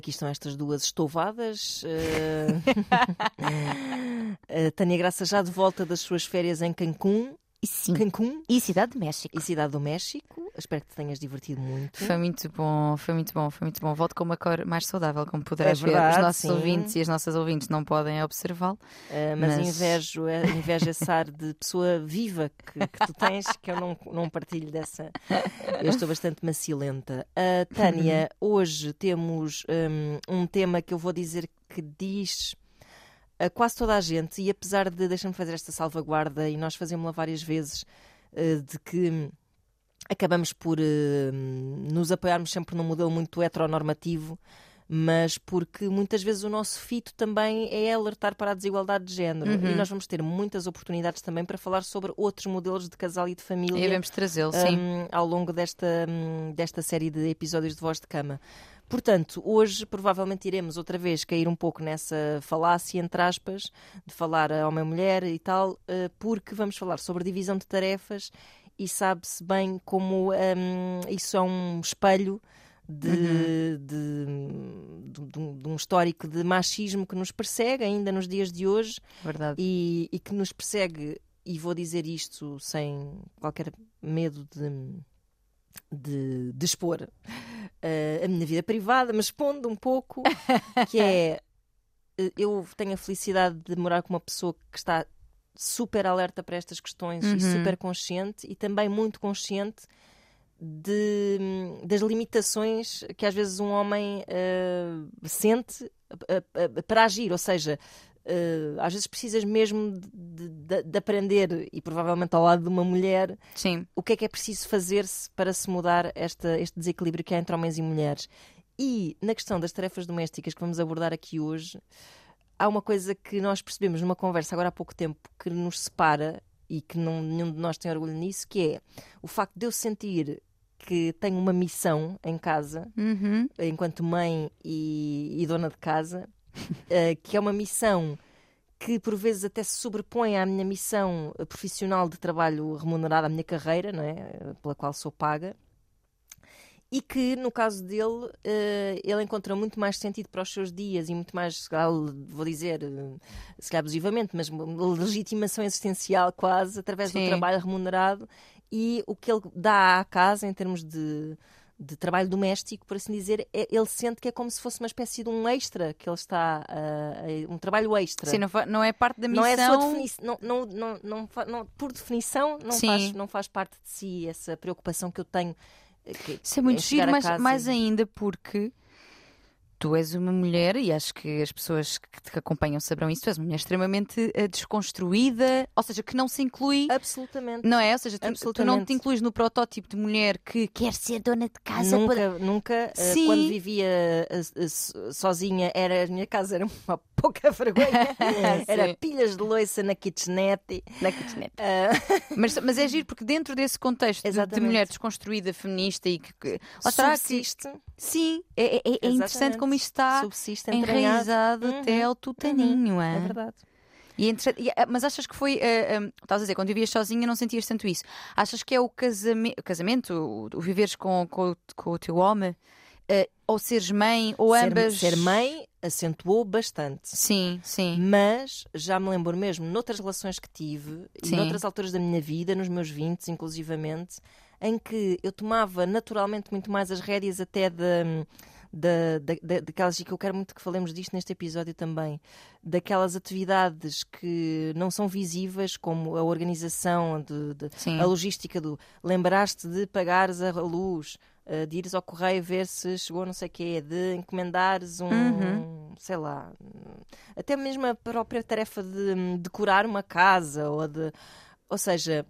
Aqui estão estas duas estouvadas. Uh... Tânia Graça já de volta das suas férias em Cancún. Sim. Cancún. E Cidade de México. E Cidade do México. Espero que te tenhas divertido muito. Foi muito bom, foi muito bom, foi muito bom. Volto com uma cor mais saudável, como poderás é verdade, ver. Os nossos sim. ouvintes e as nossas ouvintes não podem observá-lo. Uh, mas, Mas- invejo, eh, invejo esse ar de pessoa viva que, que tu tens, que eu não, não partilho dessa. Eu estou bastante macilenta. Uh, Tânia, hoje temos um, um tema que eu vou dizer que diz a quase toda a gente, e apesar de, deixa-me fazer esta salvaguarda, e nós fazemos-la várias vezes, uh, de que acabamos por uh, nos apoiarmos sempre num modelo muito heteronormativo, mas porque muitas vezes o nosso fito também é alertar para a desigualdade de género. Uhum. E nós vamos ter muitas oportunidades também para falar sobre outros modelos de casal e de E família devemos trazê-lo, sim. um, ao longo desta, um, desta série de episódios de Voz de Cama. Portanto, hoje provavelmente iremos outra vez cair um pouco nessa falácia, entre aspas, de falar a homem-mulher e tal, uh, porque vamos falar sobre divisão de tarefas e sabe-se bem como um, isso é um espelho de, de, de, de um- de um histórico de machismo que nos persegue ainda nos dias de hoje Verdade. e, e que nos persegue, e vou dizer isto sem qualquer medo de, de, expor eh, a minha vida privada, mas expondo um pouco, que é eh, eu tenho a felicidade de morar com uma pessoa que está super alerta para estas questões e Uhum. super consciente e também muito consciente de, das limitações que às vezes um homem eh, sente eh, eh, para agir, ou seja, às vezes precisas mesmo de, de- de aprender e provavelmente ao lado de uma mulher Sim. o que é que é preciso fazer-se para se mudar esta, este desequilíbrio que há entre homens e mulheres. E na questão das tarefas domésticas que vamos abordar aqui hoje, há uma coisa que nós percebemos numa conversa agora há pouco tempo que nos separa e que não, nenhum de nós tem orgulho nisso, que é o facto de eu sentir que tenho uma missão em casa, Uhum. enquanto mãe e, e dona de casa, eh, que é uma missão que por vezes até se sobrepõe à minha missão eh, profissional de trabalho remunerado, à minha carreira, não é? Eh, pela qual sou paga. E que, no caso dele, eh, ele encontra muito mais sentido para os seus dias e muito mais, vou dizer, se calhar abusivamente, mas legitimação existencial quase, através Sim. do trabalho remunerado e o que ele dá à casa em termos de, de trabalho doméstico, por assim dizer, é- ele sente que é como se fosse uma espécie de um extra que ele está, a- um trabalho extra. Sim, não, não é parte da missão. Não é sua definição, não, não, não, não, por definição, não Sim. faz, não faz parte de si essa preocupação que eu tenho. eh, que- Isso é muito chegar giro, mas mais e- ainda porque tu és uma mulher, e acho que as pessoas que te acompanham saberão isso, tu és uma mulher extremamente eh, desconstruída, ou seja, que não se inclui. Absolutamente. Não é? Ou seja, tu, tu não te incluis no protótipo de mulher que quer ser dona de casa. nunca, para- nunca eh, Sim. quando vivia eh, so- sozinha, era, a minha casa era uma pouca vergonha. era pilhas de loiça na kitchenette. Na kitchenette. Ah, Mas, mas é giro porque dentro desse contexto de, de Exatamente. mulher desconstruída, feminista e que. que está que- subsiste, sim, é, é- é interessante Exatamente. Como isto está subsiste enraizado Uhum, até ao tutaninho. É é? verdade. E é interessante- e, ah, mas achas que foi. ah, ah, Estavas a dizer, quando vivias sozinha não sentias tanto isso. Achas que é o casame- o casamento, o, o viveres com, com, o- com o teu homem, ah, ou seres mãe, ou Ser- ambas. Ser, mãe acentuou bastante. Sim, sim. Mas já me lembro mesmo, noutras relações que tive, Sim. e noutras alturas da minha vida, nos meus 20, inclusivamente, em que eu tomava naturalmente muito mais as rédeas até da. Da, da, da- daquelas, e que eu quero muito que falemos disto neste episódio também, daquelas atividades que não são visíveis, como a organização, de, de- a logística do lembraste de pagares a luz, eh, de ires ao correio ver se chegou não sei o quê, de encomendares um, Uhum. sei lá, até mesmo a própria tarefa de hum, decorar uma casa ou de, ou seja,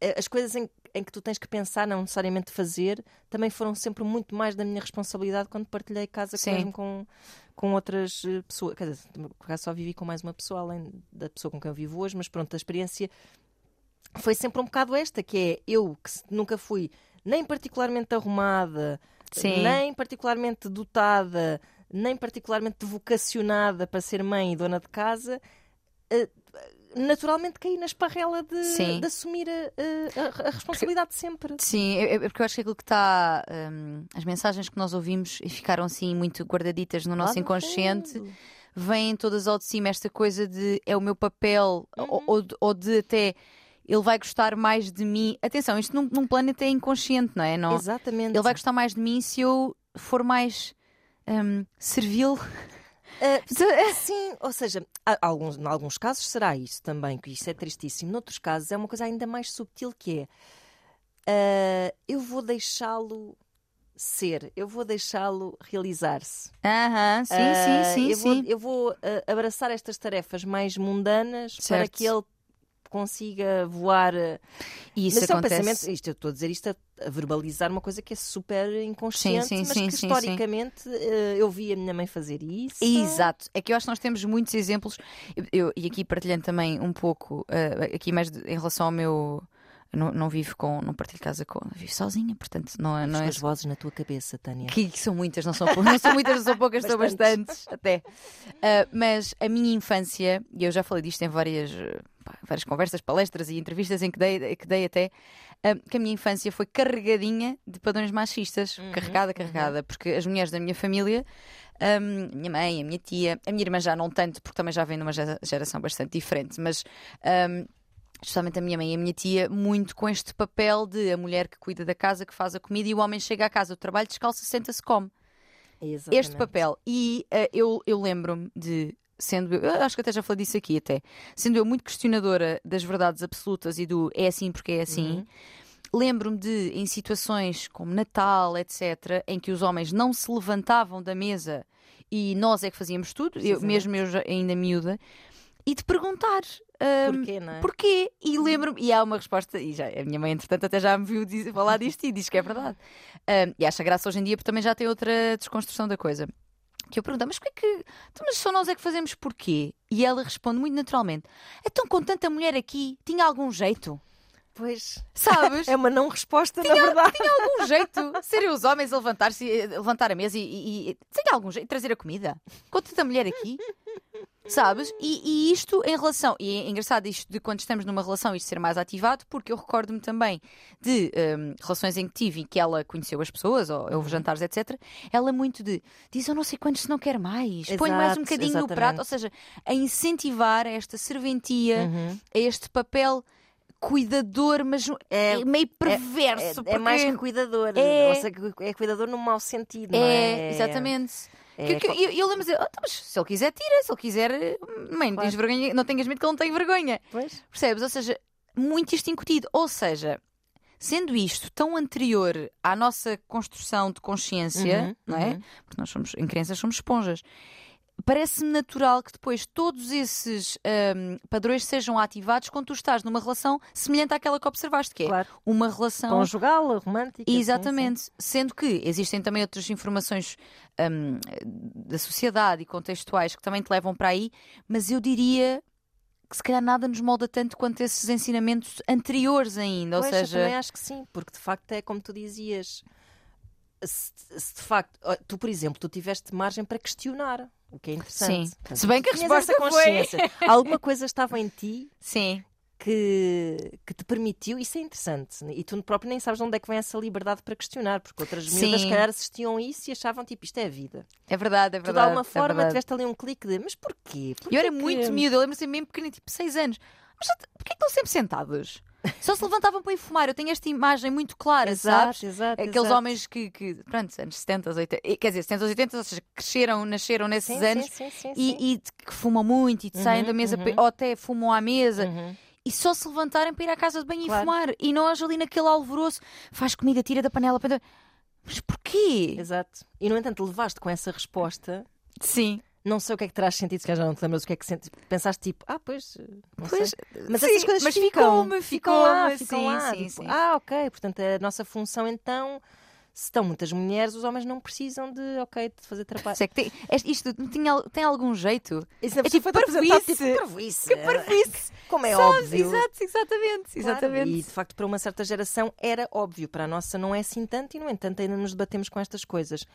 eh, as coisas em, em que tu tens que pensar, não necessariamente fazer, também foram sempre muito mais da minha responsabilidade quando partilhei casa mesmo com, com outras eh, pessoas. Quer dizer, só vivi com mais uma pessoa, além da pessoa com quem eu vivo hoje, mas pronto, a experiência foi sempre um bocado esta, que é eu que nunca fui nem particularmente arrumada, Sim. nem particularmente dotada, nem particularmente vocacionada para ser mãe e dona de casa, eh, naturalmente caí na esparrela de, de assumir a, a- a responsabilidade sempre. Sim, é, é porque eu acho que aquilo que está. hum, as mensagens que nós ouvimos e ficaram assim muito guardaditas no nosso no inconsciente fundo. vêm todas ao de cima esta coisa de é o meu papel Uhum. ou, ou de, ou de até ele vai gostar mais de mim. Atenção, isto num, num plano até inconsciente, não é? Não, Exatamente. ele vai gostar mais de mim se eu for mais hum, servil. Ah, sim, ou seja, alguns, em alguns casos será isso também, que isso é tristíssimo. Noutros casos é uma coisa ainda mais subtil que é ah, eu vou deixá-lo ser, eu vou deixá-lo realizar-se. Aham, sim, Ah, sim, sim, eu vou, sim. eu vou, abraçar estas tarefas mais mundanas para Certo. que ele consiga voar. ah, E isso mas isso é um acontece. pensamento, isto eu estou a dizer isto a, verbalizar uma coisa que é super inconsciente, sim, mas sim, que sim, sim. historicamente eh, eu vi a minha mãe fazer isso. Exato, é que eu acho que nós temos muitos exemplos, eu, e aqui partilhando também um pouco, eh, aqui mais de- em relação ao meu. eu Não, não vivo com, não partilho casa com, vivo sozinha, portanto não, é- não é. as vozes na tua cabeça, Tânia. Que, que são muitas, não são, pou- não são muitas, não são poucas, são Bastantes. até. Ah, mas a minha infância, e eu já falei disto em várias, eh, pá, várias conversas, palestras e entrevistas em que dei, que dei até, ah, que a minha infância foi carregadinha de padrões machistas, Uhum, carregada, carregada, porque as mulheres da minha família. Um, minha mãe, a minha tia, a minha irmã já não tanto, porque também já vem de uma gera- geração bastante diferente, mas um, justamente a minha mãe e a minha tia, muito com este papel de a mulher que cuida da casa, que faz a comida e o homem chega à casa do trabalho, descalça, senta-se, come. Este Exatamente. papel. E eh, eu, eu lembro-me de. Sendo eu, eu acho que até já falei disso aqui até, sendo eu muito questionadora das verdades absolutas e do é assim porque é assim, lembro-me de, em situações como Natal, etc., em que os homens não se levantavam da mesa e nós é que fazíamos tudo, eu, mesmo eu ainda miúda, e de perguntar. ahm, Porquê, não é? Porquê? E lembro-me, e há uma resposta, e já, a minha mãe, entretanto, até já me viu falar disto e diz que é verdade. Ahm, e acha graça hoje em dia porque também já tem outra desconstrução da coisa. Que eu pergunto, mas porquê que. Então, mas só nós é que fazemos porquê? E ela responde muito naturalmente: então, com tanta mulher aqui, tinha algum jeito? Pois. Sabes? É uma não resposta, na verdade. Tinha algum jeito serem os homens a levantar-se, eh, levantar a mesa e, e, e tinha algum jeito trazer a comida? Com tanta mulher aqui? Sabes? E, e isto em relação, e é engraçado isto de quando estamos numa relação isto ser mais ativado, porque eu recordo-me também de hum, relações em que tive e que ela conheceu as pessoas, ou houve jantares, etc. Ela muito de diz eu não sei quantos se não quer mais, põe mais um bocadinho no exatamente. prato, ou seja, a incentivar esta serventia, Uhum. a este papel cuidador, mas É- meio É, perverso. é mais porque- que cuidador. É- seja, é cuidador no mau sentido, não É, é? exatamente. é Que- que- eu, eu lembro de dizer, "Ah, então, mas se ele quiser, tira, se ele quiser, mãe, não, Claro. tens vergonha, não tenhas medo que ele não tenha vergonha. Pois. Percebes? Ou seja, muito isto incutido. Ou seja, sendo isto tão anterior à nossa construção de consciência, Uhum, não é? uhum. Porque nós somos, em crianças somos esponjas. Parece-me natural que depois todos esses ahm, padrões sejam ativados quando tu estás numa relação semelhante àquela que observaste, que é Claro. uma relação Conjugal, romântica. Exatamente. Sendo que existem também outras informações hum, da sociedade e contextuais que também te levam para aí, mas eu diria que se calhar nada nos molda tanto quanto esses ensinamentos anteriores ainda. Pois, Ou eu seja, também acho que sim, porque de facto é como tu dizias. Se, se de facto, tu, por exemplo, tu tiveste margem para questionar, o que é interessante. Sim. Portanto, Se bem que a resposta essa foi- consciência. Alguma coisa estava em ti sim, que, que te permitiu, isso é interessante. E tu próprio nem sabes de onde é que vem essa liberdade para questionar, porque outras miúdas, se calhar, assistiam isso e achavam tipo, isto é a vida. é verdade, é Tu, de verdade. alguma é forma, verdade. tiveste ali um clique de, mas porquê? E eu era Porquê muito miúda, eu lembro-me mesmo pequenina, tipo 6 anos. Mas porquê que estão sempre sentados? Só se levantavam para ir fumar. Eu tenho esta imagem muito clara, sabes? Exato, exato. Aqueles exato. homens que, que, pronto, anos 70, 80, quer dizer, 70, 80, ou seja, cresceram, nasceram nesses Sim, anos sim, sim, e, e que fumam muito e te saem Uhum, da mesa uhum. ou até fumam à mesa Uhum. e só se levantarem para ir à casa de banho Claro. e fumar e nós ali naquele alvoroço faz comida, tira da panela mas porquê? Exato. E, no entanto, levaste com essa resposta Sim, Não sei o que é que terás sentido, se calhar já não te lembras o que é que. Pensaste tipo, ah, pois, Pois. Mas sim, essas coisas mas ficam. ficam lá, ficam sim, lá. sim, tipo. Ah, ok, portanto a nossa função então se estão muitas mulheres, os homens não precisam de, ok, de fazer trabalho. É que tem, isto tinha, tem algum jeito? Isso É tipo parvoíce. parvoíce. Que parvoíce! Como é óbvio. Exato, exatamente. Claro, exatamente. E de facto, para uma certa geração era óbvio, para a nossa não é assim tanto, e no entanto ainda nos debatemos com estas coisas.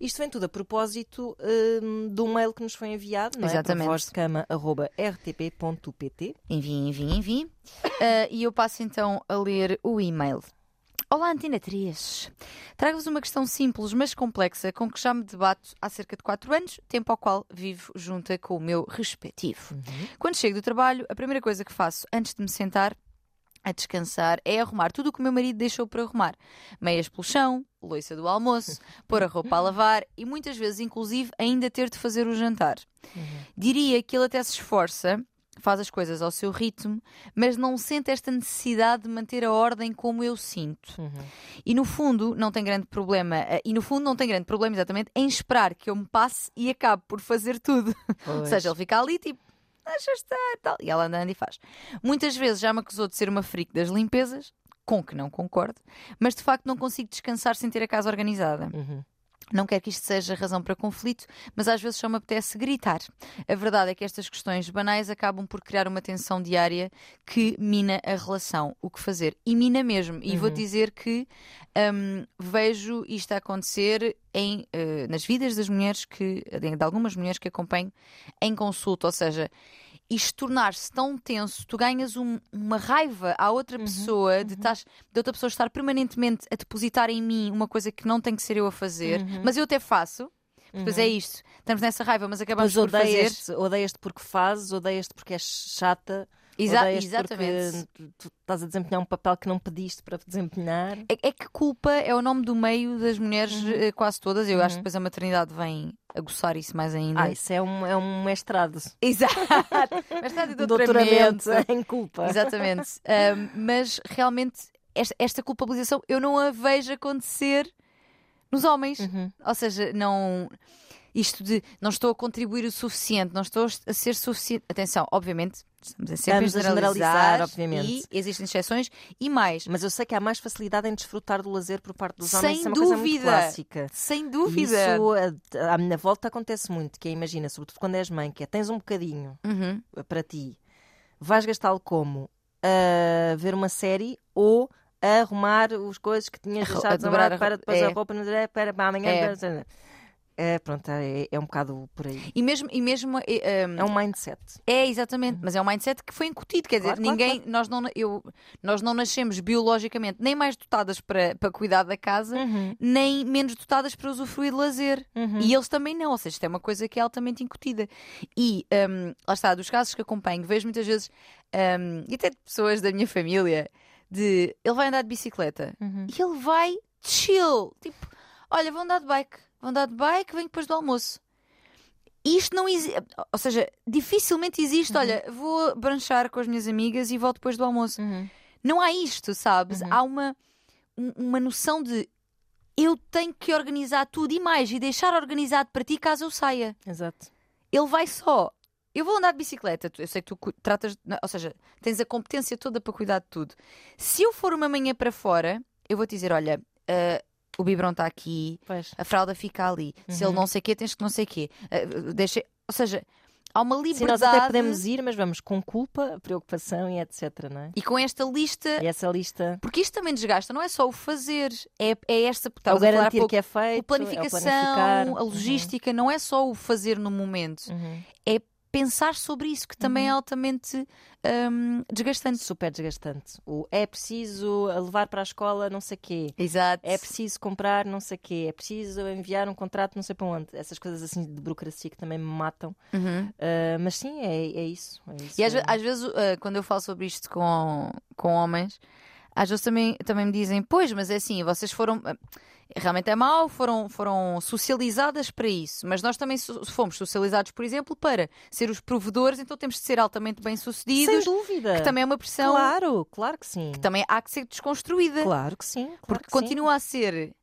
Isto vem tudo a propósito hum, um mail que nos foi enviado, não é? Exatamente. Para vozdecama.rtp.pt. Enviem, enviem, enviem. Ah, e eu passo então a ler o e-mail. Olá, Antena 3. Trago-vos uma questão simples, mas complexa, com que já me debato há cerca de 4 anos, tempo ao qual vivo junta com o meu respectivo. Quando chego do trabalho, a primeira coisa que faço antes de me sentar a descansar é arrumar tudo o que o meu marido deixou para arrumar. Meias pelo chão, loiça do almoço, pôr a roupa a lavar e muitas vezes, inclusive, ainda ter de fazer o jantar. Diria que ele até se esforça, faz as coisas ao seu ritmo, mas não sente esta necessidade de manter a ordem como eu sinto. E no fundo, não tem grande problema, eh, e no fundo não tem grande problema exatamente em esperar que eu me passe e acabe por fazer tudo. Ou seja, ele fica ali tipo, deixa estar, tal, e ela anda e faz. Muitas vezes já me acusou de ser uma freak das limpezas, com que não concordo, mas de facto não consigo descansar sem ter a casa organizada. Uhum. Não quero que isto seja razão para conflito, mas às vezes só me apetece gritar. A verdade é que estas questões banais acabam por criar uma tensão diária que mina a relação. O que fazer? E mina mesmo. E vou dizer que hum, vejo isto a acontecer em, eh, nas vidas das mulheres que, de algumas mulheres que acompanho em consulta. Ou seja, isto tornar-se tão tenso, tu ganhas um- uma raiva à outra pessoa de, estás- de outra pessoa estar permanentemente a depositar em mim uma coisa que não tem que ser eu a fazer, mas eu até faço. Depois é isto, estamos nessa raiva, mas acabamos por fazer. odeias-te odeias porque fazes, odeias-te porque és chata, Exa- exatamente. porque tu, estás a desempenhar um papel que não pediste para desempenhar. É, é que culpa é o nome do meio das mulheres, Uhum. eh, quase todas. Eu acho que depois a maternidade vem aguçar isso mais ainda. Ah, isso é um, é um mestrado. Exato. De Um doutoramento. doutoramento em culpa. Exatamente. Ahm, mas realmente esta, esta culpabilização eu não a vejo acontecer nos homens. Uhum. Ou seja, não. Isto de não estou a contribuir o suficiente, não estou a ser suficiente. Atenção, obviamente, estamos a sempre Estamos a generalizar, generalizar, obviamente. E existem exceções e mais. Mas eu sei que há mais facilidade em desfrutar do lazer por parte dos Sem homens. Isso é uma coisa muito clássica. Sem dúvida. Isso a- à minha volta acontece muito, que é, imagina, sobretudo quando és mãe, que é tens um bocadinho Uhum. para ti, vais gastá-lo como? A ver uma série ou a arrumar as coisas que tinhas A deixado a de a para depois é. a roupa para amanhã. É. para- É, pronto, é, é um bocado por aí. E mesmo, e mesmo eh, um, É um mindset. É, exatamente, mas é um mindset que foi incutido, quer dizer, Claro, claro, ninguém, Nós, não, eu, nós não nascemos biologicamente nem mais dotadas para, para cuidar da casa, Uhum. nem menos dotadas para usufruir de lazer. E eles também não, ou seja, isto é uma coisa que é altamente incutida. E hum, lá está, dos casos que acompanho, vejo muitas vezes, hum, e até de pessoas da minha família, de ele vai andar de bicicleta Uhum. e ele vai chill, tipo, olha, vou andar de bike, vou andar de bike, venho depois do almoço. Isto não existe, ou seja, dificilmente existe. Olha, vou branchar com as minhas amigas e volto depois do almoço. Uhum. Não há isto, sabes? Há uma, um- uma noção de eu tenho que organizar tudo e mais e deixar organizado para ti caso eu saia. Exato. Ele vai só. Eu vou andar de bicicleta, eu sei que tu tratas, ou seja, tens a competência toda para cuidar de tudo. Se eu for uma manhã para fora, eu vou te dizer: olha, ah, o biberon está aqui, Pois. a fralda fica ali. Se Uhum. ele não sei o quê, tens que não sei o quê. Ah, deixa... Ou seja, há uma Sim, liberdade. nós até podemos ir, mas vamos com culpa, preocupação e etc, não é? E com esta lista. E essa lista Porque isto também desgasta, não é só o fazer, é, é esta. é o estavas a falar há garantir pouco, que é feito, a é o planificação, planificar. a logística, não é só o fazer no momento, Uhum. é pensar sobre isso, que também é altamente hum, desgastante. Super desgastante. O é preciso levar para a escola não sei quê. Exato. É preciso comprar não sei quê. É preciso enviar um contrato não sei para onde. Essas coisas assim de burocracia que também me matam. Uhum. Ah, mas sim, é, é isso. é isso. E às, às vezes, uh, quando eu falo sobre isto com, com homens, às vezes também, também me dizem: Pois, mas é assim, vocês foram. uh, Realmente é mau, foram, foram socializadas para isso, mas nós também so- fomos socializados, por exemplo, para ser os provedores, então temos de ser altamente Sem bem-sucedidos, dúvida. que também é uma pressão Claro, claro que sim. que também há que ser desconstruída, Claro que sim. claro porque que sim. continua a ser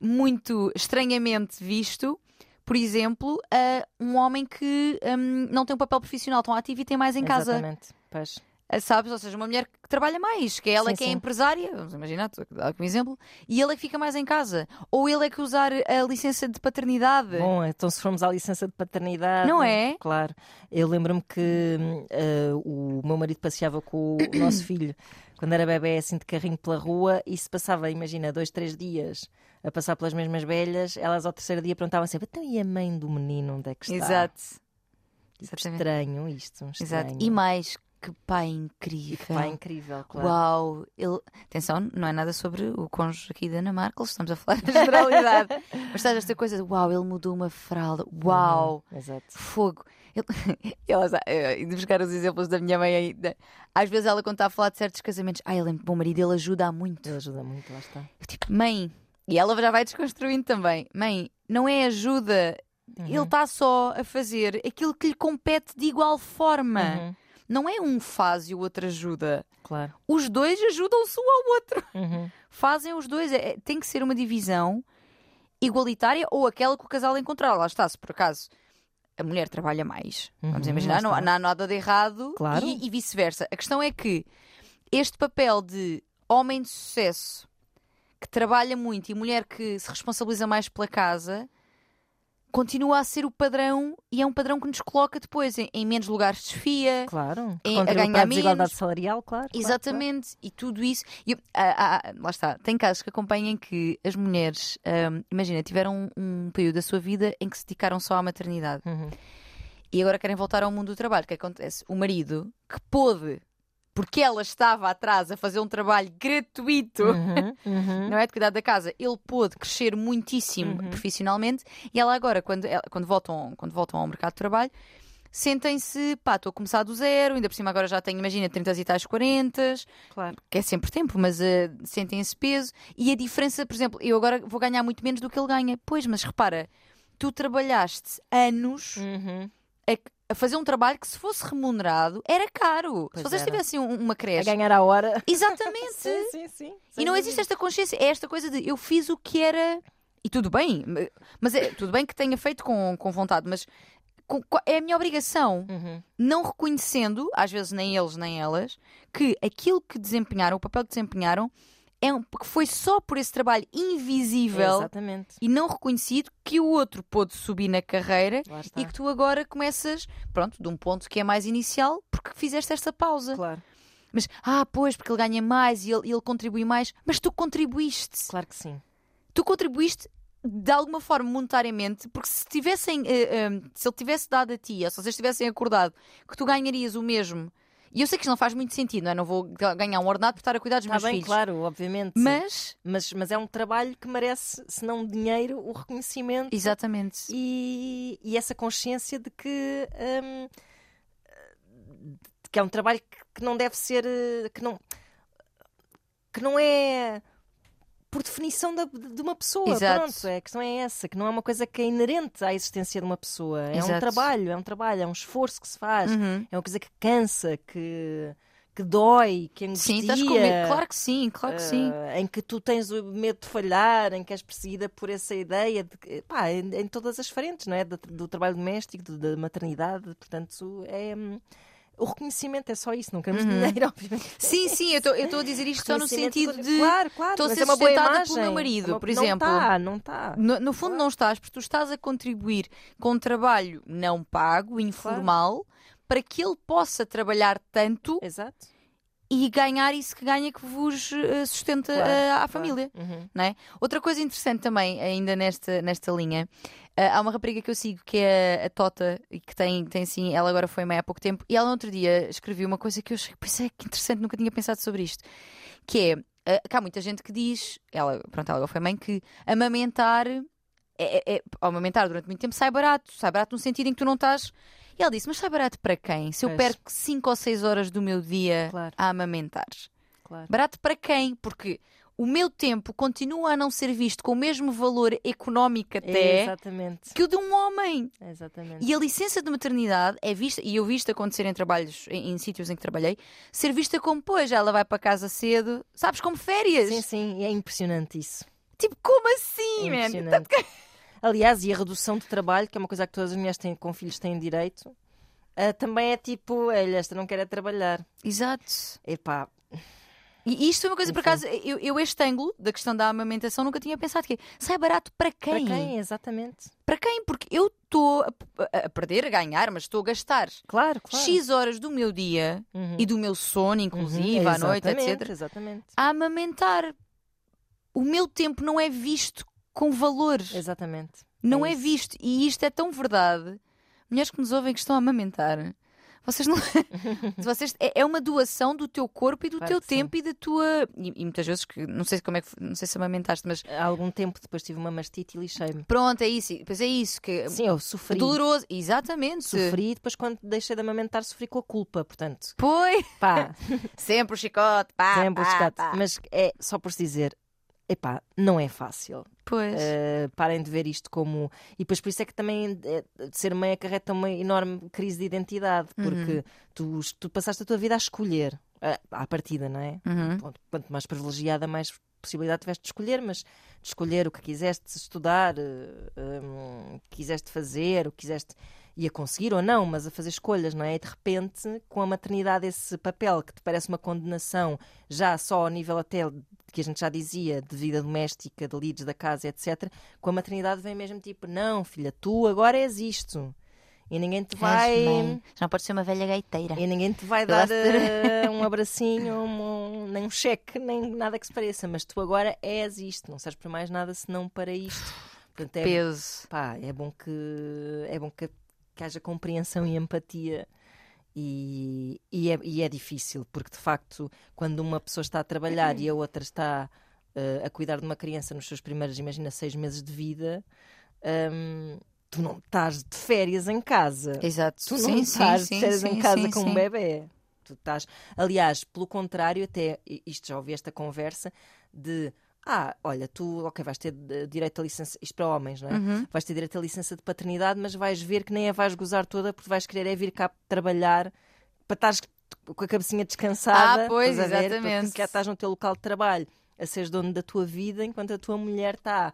muito estranhamente visto. Por exemplo, uh, um homem que um, não tem um papel profissional tão ativo e tem mais em casa. Exatamente. Pois. Ah, Sabes? Ou seja, uma mulher que trabalha mais, que é ela Sim, que é sim. empresária, vamos imaginar, estou a dar como exemplo, e ele é que fica mais em casa. Ou ele é que usar a licença de paternidade. Bom, então se formos à licença de paternidade. Não é? Claro. Eu lembro-me que eh, o meu marido passeava com o nosso filho quando era bebê, assim de carrinho pela rua, e se passava, imagina, dois, três dias a passar pelas mesmas velhas, elas ao terceiro dia perguntavam sempre: então e a mãe do menino, onde é que está? Exato. Tipo, Exatamente. estranho isto. Exato. Estranho. E mais, que pai incrível. Pá, incrível, claro. Uau! Ele... Atenção, não é nada sobre o cônjuge aqui da Ana Marcos, estamos a falar da generalidade. Mas estás esta coisa de uau, ele mudou uma fralda, uau! Uhum, Exato. Fogo. Ele... Ela, eh, indo buscar os exemplos da minha mãe ainda. Às vezes ela, quando está a falar de certos casamentos, ai, ele é bom marido, ele ajuda muito. Ele ajuda muito, lá está. Eu, tipo, mãe, e ela já vai desconstruindo também. Mãe, não é ajuda, Uhum. ele está só a fazer aquilo que lhe compete de igual forma. Uhum, Não é um faz e o outro ajuda. Claro. Os dois ajudam-se um ao outro. Uhum. Fazem os dois. É- é- tem que ser uma divisão igualitária ou aquela que o casal encontrar. Lá está, se por acaso a mulher trabalha mais. Vamos Uhum, imaginar, lá não, não há nada de errado Claro. e, e vice-versa. A questão é que este papel de homem de sucesso que trabalha muito e mulher que se responsabiliza mais pela casa continua a ser o padrão e é um padrão que nos coloca depois em, em menos lugares de desfia. Claro. Em- a ganhar para a desigualdade menos. salarial, claro. claro, Exatamente, e tudo isso. E, eu- ah, ah, lá está, tem casos que acompanham que as mulheres, ahm, imagina, tiveram um, um período da sua vida em que se dedicaram só à maternidade claro. Uhum. e agora querem voltar ao mundo do trabalho. O que acontece? O marido, que pôde, porque ela estava atrás a fazer um trabalho gratuito. Uhum, uhum. Não é de cuidar da casa, ele pôde crescer muitíssimo Uhum. profissionalmente e ela agora, quando, quando, voltam, quando voltam ao mercado de trabalho, sentem-se, pá, estou a começar do zero, ainda por cima agora já tenho, imagina, 30 e tais 40, Claro. que é sempre tempo, mas eh, sentem esse peso. E a diferença, por exemplo, eu agora vou ganhar muito menos do que ele ganha. Pois, mas repara, tu trabalhaste anos Uhum. a, a fazer um trabalho que, se fosse remunerado, era caro. Pois se vocês era. tivessem um- uma A creche. ganhar a hora. Exatamente. Sim, sim, sim. E não existe esta consciência, é esta coisa de eu fiz o que era. E tudo bem, mas é tudo bem que tenha feito com, com vontade, mas é a minha obrigação, Uhum. não reconhecendo, às vezes nem eles nem elas, que aquilo que desempenharam, o papel que desempenharam, é um, que foi só por esse trabalho invisível Exatamente. e não reconhecido que o outro pôde subir na carreira e que tu agora começas, pronto, de um ponto que é mais inicial, porque fizeste esta pausa. Claro, Mas, ah, pois, porque ele ganha mais e ele, ele contribui mais, mas tu contribuíste claro que sim. tu contribuíste de alguma forma monetariamente, porque se tivessem, eh, se ele tivesse dado a ti, ou se vocês tivessem acordado que tu ganharias o mesmo, e eu sei que isto não faz muito sentido, não é? Não vou ga- ganhar um ordenado por estar a cuidar dos Está meus bem, filhos. claro, obviamente. Mas, mas, mas é um trabalho que merece, se não dinheiro, o reconhecimento exatamente. e, e essa consciência de que, hum, que é um trabalho que, que não deve ser eh, que não que não é por definição da- de uma pessoa Exato. pronto é, a questão é essa que não é uma coisa que é inerente à existência de uma pessoa é um Exato. trabalho é um trabalho é um esforço que se faz Uhum. é uma coisa que cansa que que dói que angustia Sim, estás com medo. Claro que sim, claro que sim. eh, em que tu tens o medo de falhar, em que és perseguida por essa ideia de pá, em, em todas as frentes, não é? Do, do trabalho doméstico, do- da maternidade, portanto, é o reconhecimento é só isso, não queremos dinheiro, obviamente. Sim, sim, eu estou a dizer isto só no sentido de- claro, claro, estou a ser é sustentada pelo meu marido, É uma- por exemplo. Não está, não está. No, no fundo, não estás, porque tu estás a contribuir com um trabalho não pago, informal, para que ele possa trabalhar tanto Exato. E ganhar isso que ganha que vos eh, sustenta Claro, eh, à claro. família. Uhum. Não é? Outra coisa interessante também, ainda nesta, nesta linha, eh, há uma rapariga que eu sigo que é a Tota e que tem, tem sim, ela agora foi mãe há pouco tempo, e ela no outro dia escreveu uma coisa que eu achei, pois é, que interessante, nunca tinha pensado sobre isto, que é, eh, que há muita gente que diz, ela, pronto, ela agora foi mãe, que amamentar, é, é, é- amamentar durante muito tempo sai barato, sai barato no sentido em que tu não estás. E ela disse, mas sai barato para quem? Se eu Pois. perco 5 ou 6 horas do meu dia Claro. a amamentar. Claro. Barato para quem? Porque o meu tempo continua a não ser visto com o mesmo valor económico até Exatamente. que o de um homem. Exatamente. E a licença de maternidade é vista, e eu vi isto acontecer em trabalhos, em, em sítios em que trabalhei, ser vista como, pois, ela vai para casa cedo, sabes, como férias. Sim, sim, é impressionante isso. Tipo, como assim, man? Aliás, e a redução de trabalho, que é uma coisa que todas as mulheres têm, com filhos têm direito, ah, também é tipo, olha, esta não quer é trabalhar. Exato. Epá, E isto é uma coisa, por Enfim. acaso, eu, eu este ângulo da questão da amamentação nunca tinha pensado que sai barato para para quem? quem? Exatamente. Para quem? Porque eu estou a, a perder, a ganhar, mas estou a gastar Claro, claro. X horas do meu dia Uhum. e do meu sono, inclusive, Uhum, à noite, etc., Exatamente. a amamentar. O meu tempo não é visto com valor. Exatamente. Não É é visto. E isto é tão verdade. Mulheres que nos ouvem que estão a amamentar. Vocês não. Vocês... É é uma doação do teu corpo e do Claro teu que sim. tempo e da tua. E, e muitas vezes que. Não sei como é que. Não sei se amamentaste, mas. Há algum tempo depois tive uma mastite e lixei-me. Pronto, é isso. Pois é isso. Que... Sim, eu sofri. Doloroso. Exatamente. Sofri e depois quando deixei de amamentar sofri com a culpa, portanto. Pois. Pá, Sempre o chicote. Pá, sempre o pá, descate. pá. Mas é só por se dizer, epá, não é fácil. Pois. Uh, parem de ver isto como. E depois por isso é que também de ser mãe acarreta uma enorme crise de identidade, porque Uhum. tu, tu passaste a tua vida a escolher, ah, à partida, não é? Uhum. Quanto mais privilegiada, mais possibilidade tiveste de escolher, mas de escolher o que quiseste estudar, eh, um, o que quiseste fazer, o que quiseste ia conseguir ou não, mas a fazer escolhas, não é? E de repente, com a maternidade, esse papel que te parece uma condenação, já só ao nível até que a gente já dizia, de vida doméstica, de leads da casa, etc., com a maternidade vem mesmo tipo, não, filha, tu agora és isto. E ninguém te vai. Já não pode ser uma velha gaiteira. E ninguém te vai Eu dar de- eh, um abracinho, um- nem um cheque, nem nada que se pareça. Mas tu agora és isto, não serves para mais nada senão para isto. Portanto, é, Peso. pá, é bom que é bom que, que haja compreensão e empatia. E, e, é, e é difícil, porque de facto, quando uma pessoa está a trabalhar e a outra está eh, a cuidar de uma criança nos seus primeiros, imagina, seis meses de vida, hum, tu não estás de férias em casa. Exato. Tu não sim, estás sim, de férias sim, em casa com um bebê. Tu estás... Aliás, pelo contrário, até isto já ouvi esta conversa de ah, olha, tu ok, vais ter eh, direito a licença, isto para homens, não é? Uhum. Vais ter direito a licença de paternidade, mas vais ver que nem a vais gozar toda porque vais querer é vir cá trabalhar para estares com a cabecinha descansada. Ah, pois, ver? exatamente. Porque já estás no teu local de trabalho a seres dono da tua vida, enquanto a tua mulher está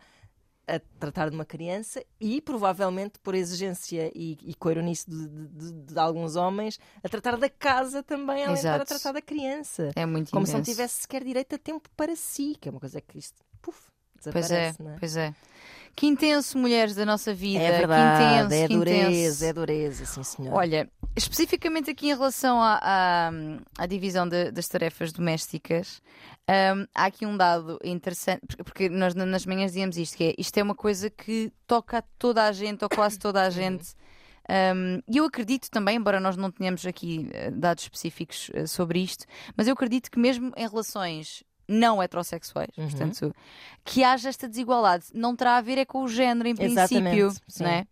a tratar de uma criança e provavelmente por exigência e, e coironice de, de- de- de alguns homens a tratar da casa também além de estar a Exato. tratar da criança É muito como se não tivesse sequer direito a tempo para si que é uma coisa que isto puf, Pois desaparece é, não é? pois é. Que intenso, mulheres da nossa vida. É que verdade, intenso, é que dureza, intenso. é dureza, sim senhor. Olha, especificamente aqui em relação à, à, à divisão de- das tarefas domésticas, hum, há aqui um dado interessante, porque- nós na- nas manhãs dizíamos isto, que é, isto é uma coisa que toca a toda a gente, ou quase toda a gente. Hum, E eu acredito também, embora nós não tenhamos aqui eh, dados específicos eh, sobre isto, mas eu acredito que mesmo em relações não heterossexuais, Uhum. portanto, que haja esta desigualdade. Não terá a ver é com o género, em princípio, Exatamente, sim. não é?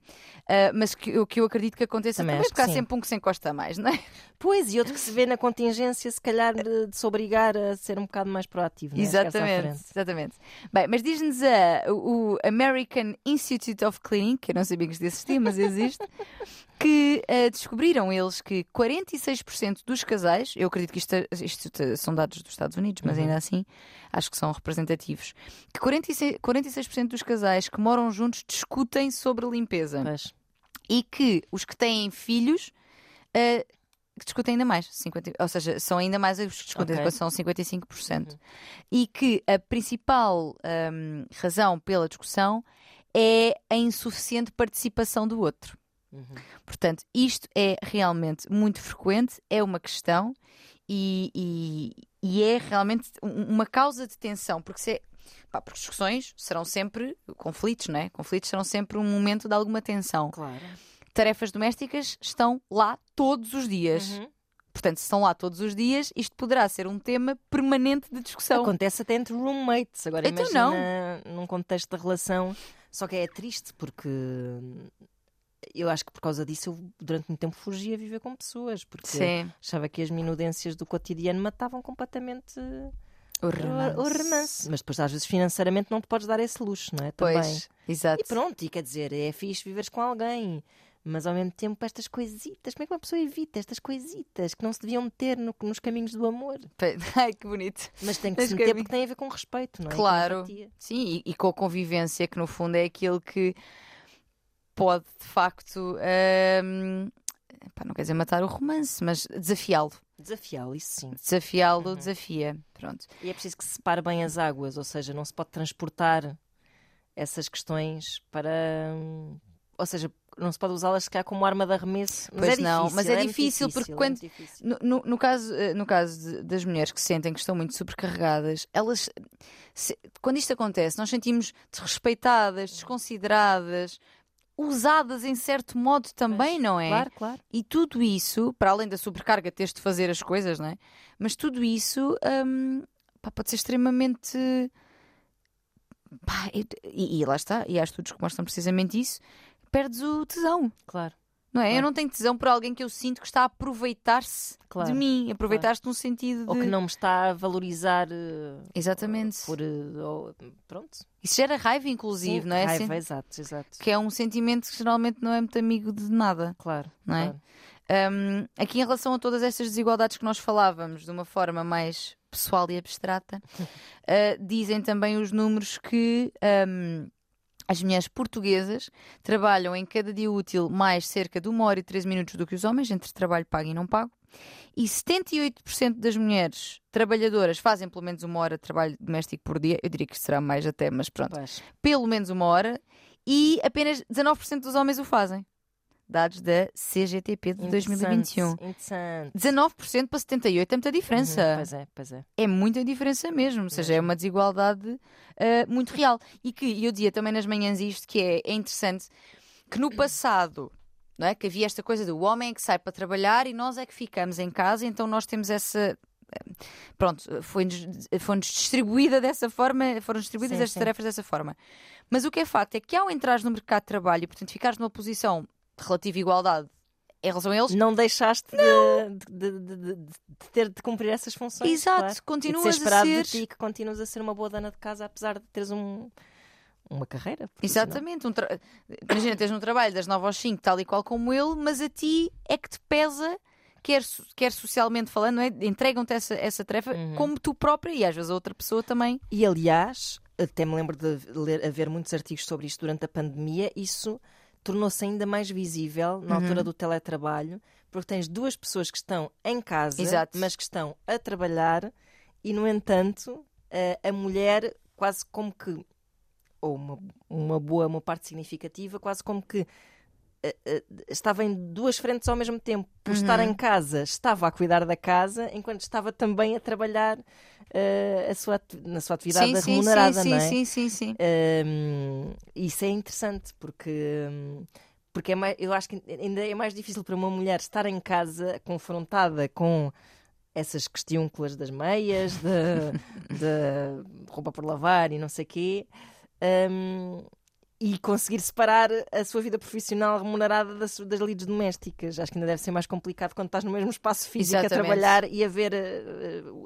Ah, mas que, o que eu acredito que aconteça Também também, porque há sempre um que se encosta mais, não é? Pois, e outro que se vê na contingência, se calhar, de, de se obrigar a ser um bocado mais proativo. É? À Exatamente, exatamente. Bem, mas diz-nos o American Institute of Cleaning, que eu não sabia que existia, mas existe, que ah, descobriram eles que 46% dos casais, eu acredito que isto, isto são dados dos Estados Unidos, mas Uhum. ainda assim acho que são representativos, que 46%, 46% dos casais que moram juntos discutem sobre limpeza. Pois. e que os que têm filhos ah, discutem ainda mais, 50, ou seja, são ainda mais os que discutem, Ok. são 55%. E que a principal ahm, razão pela discussão é a insuficiente participação do outro. Uhum. Portanto, isto é realmente muito frequente, é uma questão e, e- e é realmente um- uma causa de tensão, porque se é- pá, porque discussões serão sempre conflitos, não é? Conflitos serão sempre um momento de alguma tensão. Claro. Tarefas domésticas estão lá todos os dias. Uhum. Portanto, se estão lá todos os dias, isto poderá ser um tema permanente de discussão. Acontece até entre roommates. Agora Então imagina num contexto de relação. Só que é triste porque eu acho que por causa disso eu durante muito tempo fugia a viver com pessoas. Porque Sim. achava que as minudências do cotidiano matavam completamente O o- o romance. Mas depois às vezes financeiramente não te podes dar esse luxo, não é? Também. Pois, exato. E pronto, e quer dizer, é fixe viveres com alguém. Mas ao mesmo tempo estas coisitas, como é que uma pessoa evita estas coisitas que não se deviam meter no- nos caminhos do amor? Ai, que bonito. Mas tem que Mas se meter caminho- porque tem a ver com respeito, não é? Claro. Sim, e, e com a convivência, que no fundo é aquilo que pode de facto. hum, pá, não quer dizer matar o romance, mas desafiá-lo. Desafiá-lo, isso sim. Desafiá-lo, Uhum. desafia. Pronto. E é preciso que se separe bem as águas, ou seja, não se pode transportar essas questões para. hum, Ou seja, não se pode usá-las se calhar como arma de arremesso. Mas Pois é não, difícil, mas é muito difícil, porque é quando- difícil. No, no- caso, eh, no caso de- das mulheres que sentem que estão muito sobrecarregadas, elas, se- quando isto acontece, nós sentimos desrespeitadas, desconsideradas, usadas em certo modo também, Pois, não é? Claro, claro. E tudo isso, para além da sobrecarga, teres de fazer as coisas, não é? Mas tudo isso hum, pá, pode ser extremamente. pá, e- e lá está, e há estudos que mostram precisamente isso. Perdes o tesão, Claro, não é? Eu Claro. não tenho tesão por alguém que eu sinto que está a aproveitar-se Claro, de mim, aproveitar-se num sentido de. ou que não me está a valorizar eh, Exatamente. por. eh, ou- pronto. Isso gera raiva, inclusive, Sim, não é? Raiva, Sen- exato, exato. Que é um sentimento que geralmente não é muito amigo de nada. Claro, Não é? claro. Um, aqui em relação a todas estas desigualdades que nós falávamos de uma forma mais pessoal e abstrata, uh, dizem também os números que um, as mulheres portuguesas trabalham em cada dia útil mais cerca de uma hora e 13 minutos do que os homens, entre trabalho pago e não pago. E 78% das mulheres trabalhadoras fazem pelo menos uma hora de trabalho doméstico por dia. Eu diria que será mais até, mas pronto Pois. pelo menos uma hora e apenas 19% dos homens o fazem. Dados da CGTP de 2021. Interessante. 19% para 78% é muita diferença. Uhum, pois é, pois é. É muita diferença mesmo. Ou seja, é uma desigualdade ah, muito real. E que eu dizia também nas manhãs isto, que é, é interessante, que no passado. Não é? Que havia esta coisa do homem é que sai para trabalhar e nós é que ficamos em casa, então nós temos essa. Pronto, foi-nos foi distribuída dessa forma, foram distribuídas Sim, estas sim. tarefas dessa forma. Mas o que é facto é que ao entrares no mercado de trabalho e, portanto, ficares numa posição de relativa igualdade em relação a eles, Não deixaste de, de- de- de- de ter de cumprir essas funções. Exato, claro. E de continuas ser a ser- de ti que continuas a ser uma boa dona de casa, apesar de teres um, uma carreira. Exatamente. Um tra... Imagina, tens um trabalho das 9 às 5, tal e qual como ele, mas a ti é que te pesa, quer, quer socialmente falando, não é? entregam-te essa, essa tarefa Uhum. como tu própria e às vezes a outra pessoa também. E aliás, até me lembro de ler, haver muitos artigos sobre isto durante a pandemia, isso tornou-se ainda mais visível na Uhum. altura do teletrabalho, porque tens duas pessoas que estão em casa, Exato. mas que estão a trabalhar, e no entanto, a, a mulher quase como que, ou uma, uma boa, uma parte significativa, quase como que estava em duas frentes ao mesmo tempo. Por estar Uhum. em casa, estava a cuidar da casa, enquanto estava também a trabalhar eh, a sua, na sua atividade sim, remunerada, sim, não é? sim, sim, sim. Hum, isso é interessante porque, hum, porque é mais, eu acho que ainda é mais difícil para uma mulher estar em casa confrontada com essas questiúnculas das meias, de, de roupa por lavar e não sei quê, hum, e conseguir separar a sua vida profissional remunerada das, das lides domésticas. Acho que ainda deve ser mais complicado quando estás no mesmo espaço físico Exatamente. a trabalhar e a ver eh,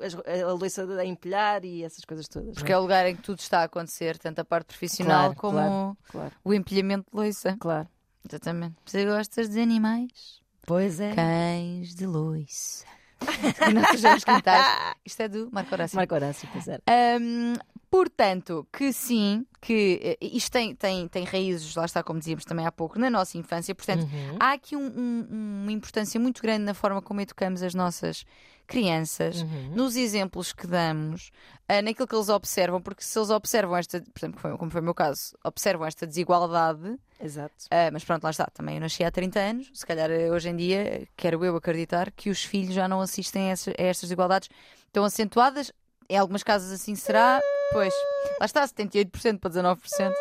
eh, a, a louça a empilhar e essas coisas todas. Porque não é o lugar em que tudo está a acontecer, tanto a parte profissional Claro, como claro. Claro, o empilhamento de loiça. claro. Exatamente. Você gostas de animais? Pois é. Cães de loiça. e não sujamos quintais. Isto é do Marco Horácio. Marco Horácio, pois era. Hum, portanto, que sim, que eh, isto tem, tem, tem raízes, lá está, como dizíamos também há pouco, na nossa infância. Portanto, Uhum. há aqui um- um- uma importância muito grande na forma como educamos as nossas crianças, Uhum. nos exemplos que damos, ah, naquilo que eles observam, porque se eles observam esta, por exemplo, como foi o meu caso, observam esta desigualdade, Exato. ah, mas pronto, lá está, também eu nasci há 30 anos, se calhar eh, hoje em dia, quero eu acreditar que os filhos já não assistem a estas desigualdades tão acentuadas. Em algumas casas assim será, pois, lá está, 78% para 19%.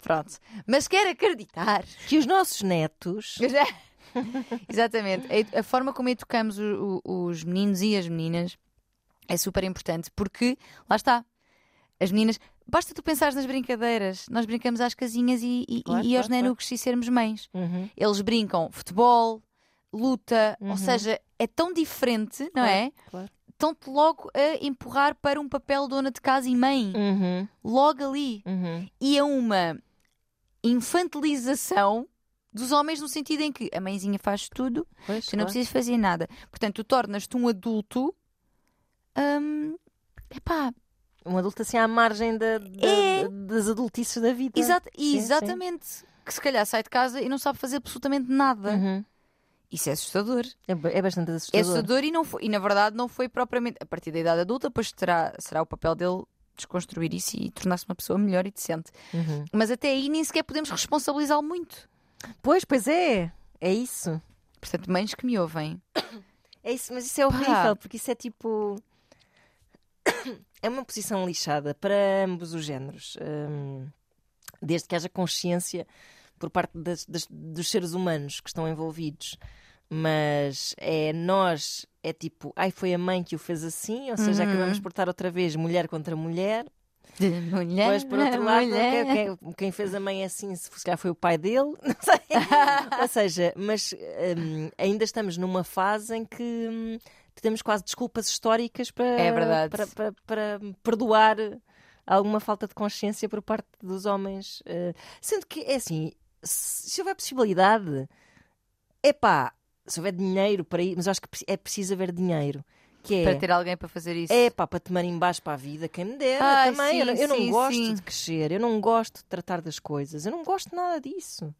Pronto. Mas quero acreditar Que os nossos netos. Exatamente. A, forma como educamos o- o- os meninos e as meninas é super importante porque, lá está, as meninas. Basta tu pensares nas brincadeiras. Nós brincamos às casinhas e, e, Claro, e aos claro, nenucos e sermos mães. Uhum. Eles brincam futebol, luta, Uhum. ou seja, é tão diferente, não Claro, é? Claro. Estão-te logo a empurrar para um papel dona de casa e mãe. Uhum. Logo ali. Uhum. E é uma infantilização dos homens no sentido em que a mãezinha faz tudo Pois, Tu não claro. precisas fazer nada. Portanto, tu tornas-te um adulto. hum, epá, Um adulto assim à margem da, da- É. das adultices da vida. Sim, exatamente. Que se calhar sai de casa e não sabe fazer absolutamente nada. Uhum. Isso é assustador. É, é bastante É assustador. assustador e, não foi, e na verdade não foi propriamente a partir da idade adulta, pois terá, será o papel dele desconstruir isso e tornar-se uma pessoa melhor e decente. Uhum. Mas até aí nem sequer podemos responsabilizá-lo muito. Pois, pois é. É isso. Portanto, mães que me ouvem, É isso, mas isso é horrível, porque isso é tipo. É uma posição lixada para ambos os géneros. Hum, desde que haja consciência por parte das- das- dos seres humanos que estão envolvidos. Mas é nós, é tipo, ai, foi a mãe que o fez assim, ou seja, Uhum. acabamos por estar outra vez mulher contra mulher. de mulher, Pois, por outro lado, quem, quem- quem fez a mãe assim, se calhar foi o pai dele, não sei. Ou seja, mas hum, ainda estamos numa fase em que hum, temos quase desculpas históricas para, É para, para- para perdoar alguma falta de consciência por parte dos homens. eh, sendo que, é assim, se houver possibilidade, é pá, se houver dinheiro para ir, mas eu acho que é preciso haver dinheiro. Que é, Para ter alguém para fazer isso. é pá, para te marimbares para a vida, quem me dera também. eu, não- sim, eu não sim, gosto sim. de crescer, eu não gosto de tratar das coisas, eu não gosto nada disso.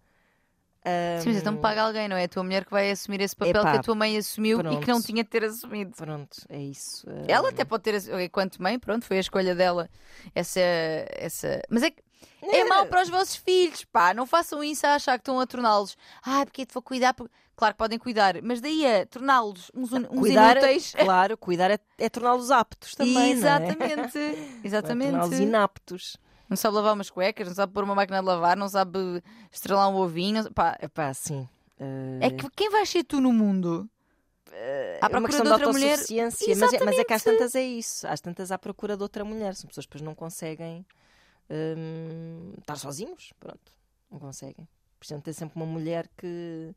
Sim, mas então paga alguém, não é? A tua mulher que vai assumir esse papel Epá, que a tua mãe assumiu e que pronto. não tinha de ter assumido. Pronto, é isso. Ah, Ela até pode ter, enquanto mãe, pronto, foi a escolha dela. Essa. essa... Mas é que. É mau para os vossos filhos, pá. Não façam isso a achar que estão a torná-los. Ah, porque eu te vou cuidar. por-" Claro que podem cuidar, mas daí a torná-los uns, uns cuidar, inúteis. claro, cuidar é, é torná-los aptos também. não é? Exatamente. É Exatamente. torná-los inaptos. Não sabe lavar umas cuecas, não sabe pôr uma máquina de lavar, não sabe estrelar um ovinho. Pá, Epá, sim. Ah, é que quem vais ser tu no mundo? À é uma procura questão de de outra mulher. mas, é, mas é que às Exatamente. tantas é isso. Às tantas à procura de outra mulher. São pessoas que depois não conseguem hum, estar sozinhos. Pronto, não conseguem. Precisam ter sempre uma mulher que,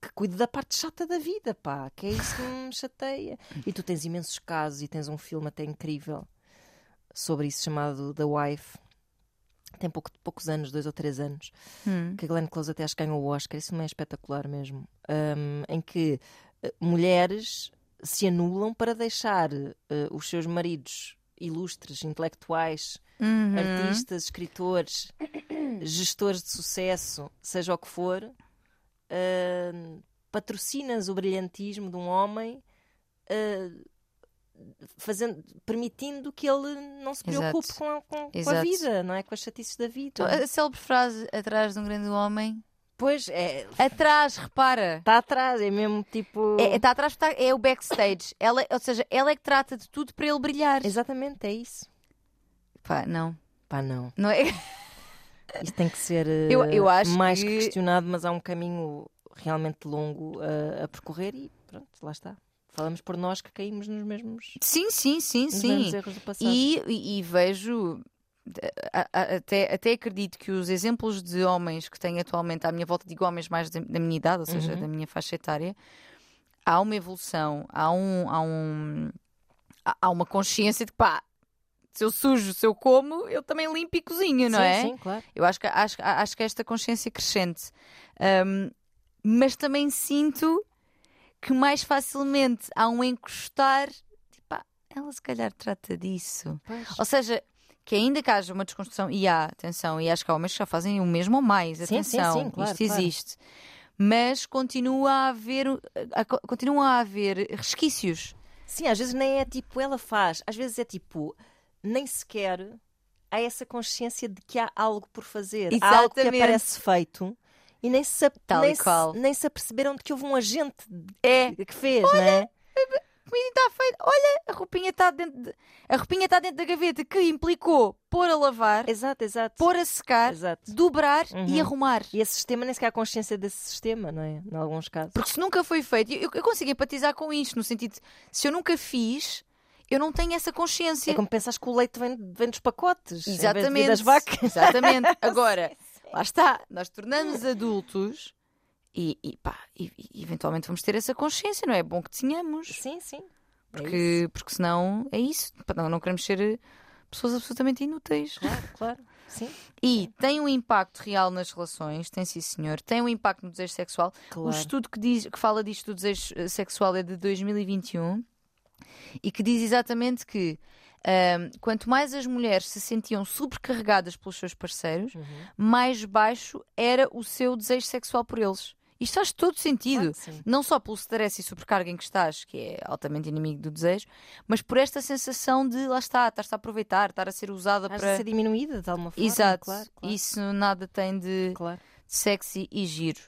que cuide da parte chata da vida, pá, que é isso que me chateia. E tu tens imensos casos e tens um filme até incrível sobre isso chamado The Wife. Tem pouco, poucos anos, dois ou três anos Hum. que a Glenn Close até acho que ganhou o Oscar, isso não é espetacular mesmo, hum, em que eh, mulheres se anulam para deixar eh, os seus maridos ilustres, intelectuais, Uhum. artistas, escritores, gestores de sucesso, seja o que for, hum, patrocinas o brilhantismo de um homem. eh, Fazendo, permitindo que ele não se Exato. preocupe com a, com- com a Exato. vida, não é? Com as chatices da vida. Então, a célebre frase atrás de um grande homem. Pois é, Atrás, repara. Está atrás, é mesmo tipo. É, está atrás, está, é o backstage. Ela, ou seja, ela é que trata de tudo para ele brilhar. Exatamente, é isso. Pá, não. Pá, não. Não é? Isto tem que ser eh, Eu- eu acho mais que- que questionado, mas há um caminho realmente longo a, a percorrer e pronto, lá está. Falamos por nós que caímos nos mesmos, Sim, sim, sim, nos sim. erros do passado. E, e- e vejo, até, até acredito que os exemplos de homens que tenho atualmente à minha volta, digo homens mais da, da minha idade, ou seja, Uhum. da minha faixa etária, há uma evolução, há, um, há, um, há uma consciência de que pá, se eu sujo, se eu como, eu também limpo e cozinho, não sim, é? Sim, claro. Eu acho que, acho, acho que esta consciência crescente. Um, mas também sinto que mais facilmente há um encostar, tipo, ah, ela se calhar trata disso. Pois. Ou seja, que ainda que haja uma desconstrução, e há, atenção, e acho que há homens que já fazem o mesmo ou mais, Sim, sim, atenção, sim, claro, isto claro. existe. Mas continua a haver, a- a- continuam a haver resquícios. Sim, às vezes nem é tipo ela faz, às vezes é tipo, nem sequer há essa consciência de que há algo por fazer. Há algo que aparece feito e nem se, Tal nem, e qual. se, nem se aperceberam de que houve um agente É, que fez, não é? a comida está feita. Olha, a roupinha está dentro, de- a roupinha está dentro da gaveta que implicou pôr a lavar, Exato, exato. pôr a secar, Exato. dobrar e Uhum. arrumar. E esse sistema nem sequer há consciência desse sistema, não é? Em alguns casos. Porque se nunca foi feito, eu, eu consigo empatizar com isto, no sentido de se eu nunca fiz, eu não tenho essa consciência. É como pensas que o leite vem, vem dos pacotes. Exatamente. das vacas. Exatamente. Agora, lá está, nós tornamos adultos e, e pá, e, e eventualmente vamos ter essa consciência, não é? É bom que tenhamos. Sim, sim. É isso. Porque, porque senão é isso. Não, não queremos ser eh, pessoas absolutamente inúteis. Claro, claro. Sim, E tem um impacto real nas relações, tem sim senhor, tem um impacto no desejo sexual. claro. O estudo que, diz, que fala disto do desejo eh, sexual é de 2021 e que diz exatamente que quanto mais as mulheres se sentiam sobrecarregadas pelos seus parceiros, Uhum. mais baixo era o seu desejo sexual por eles. Isto faz todo sentido. Claro. Não só pelo stress e sobrecarga em que estás, que é altamente inimigo do desejo, mas por esta sensação de lá está, estás a aproveitar, estar a ser usada Has para. de ser diminuída de alguma forma. Exato. Claro, claro. Isso nada tem de claro. sexy e giro.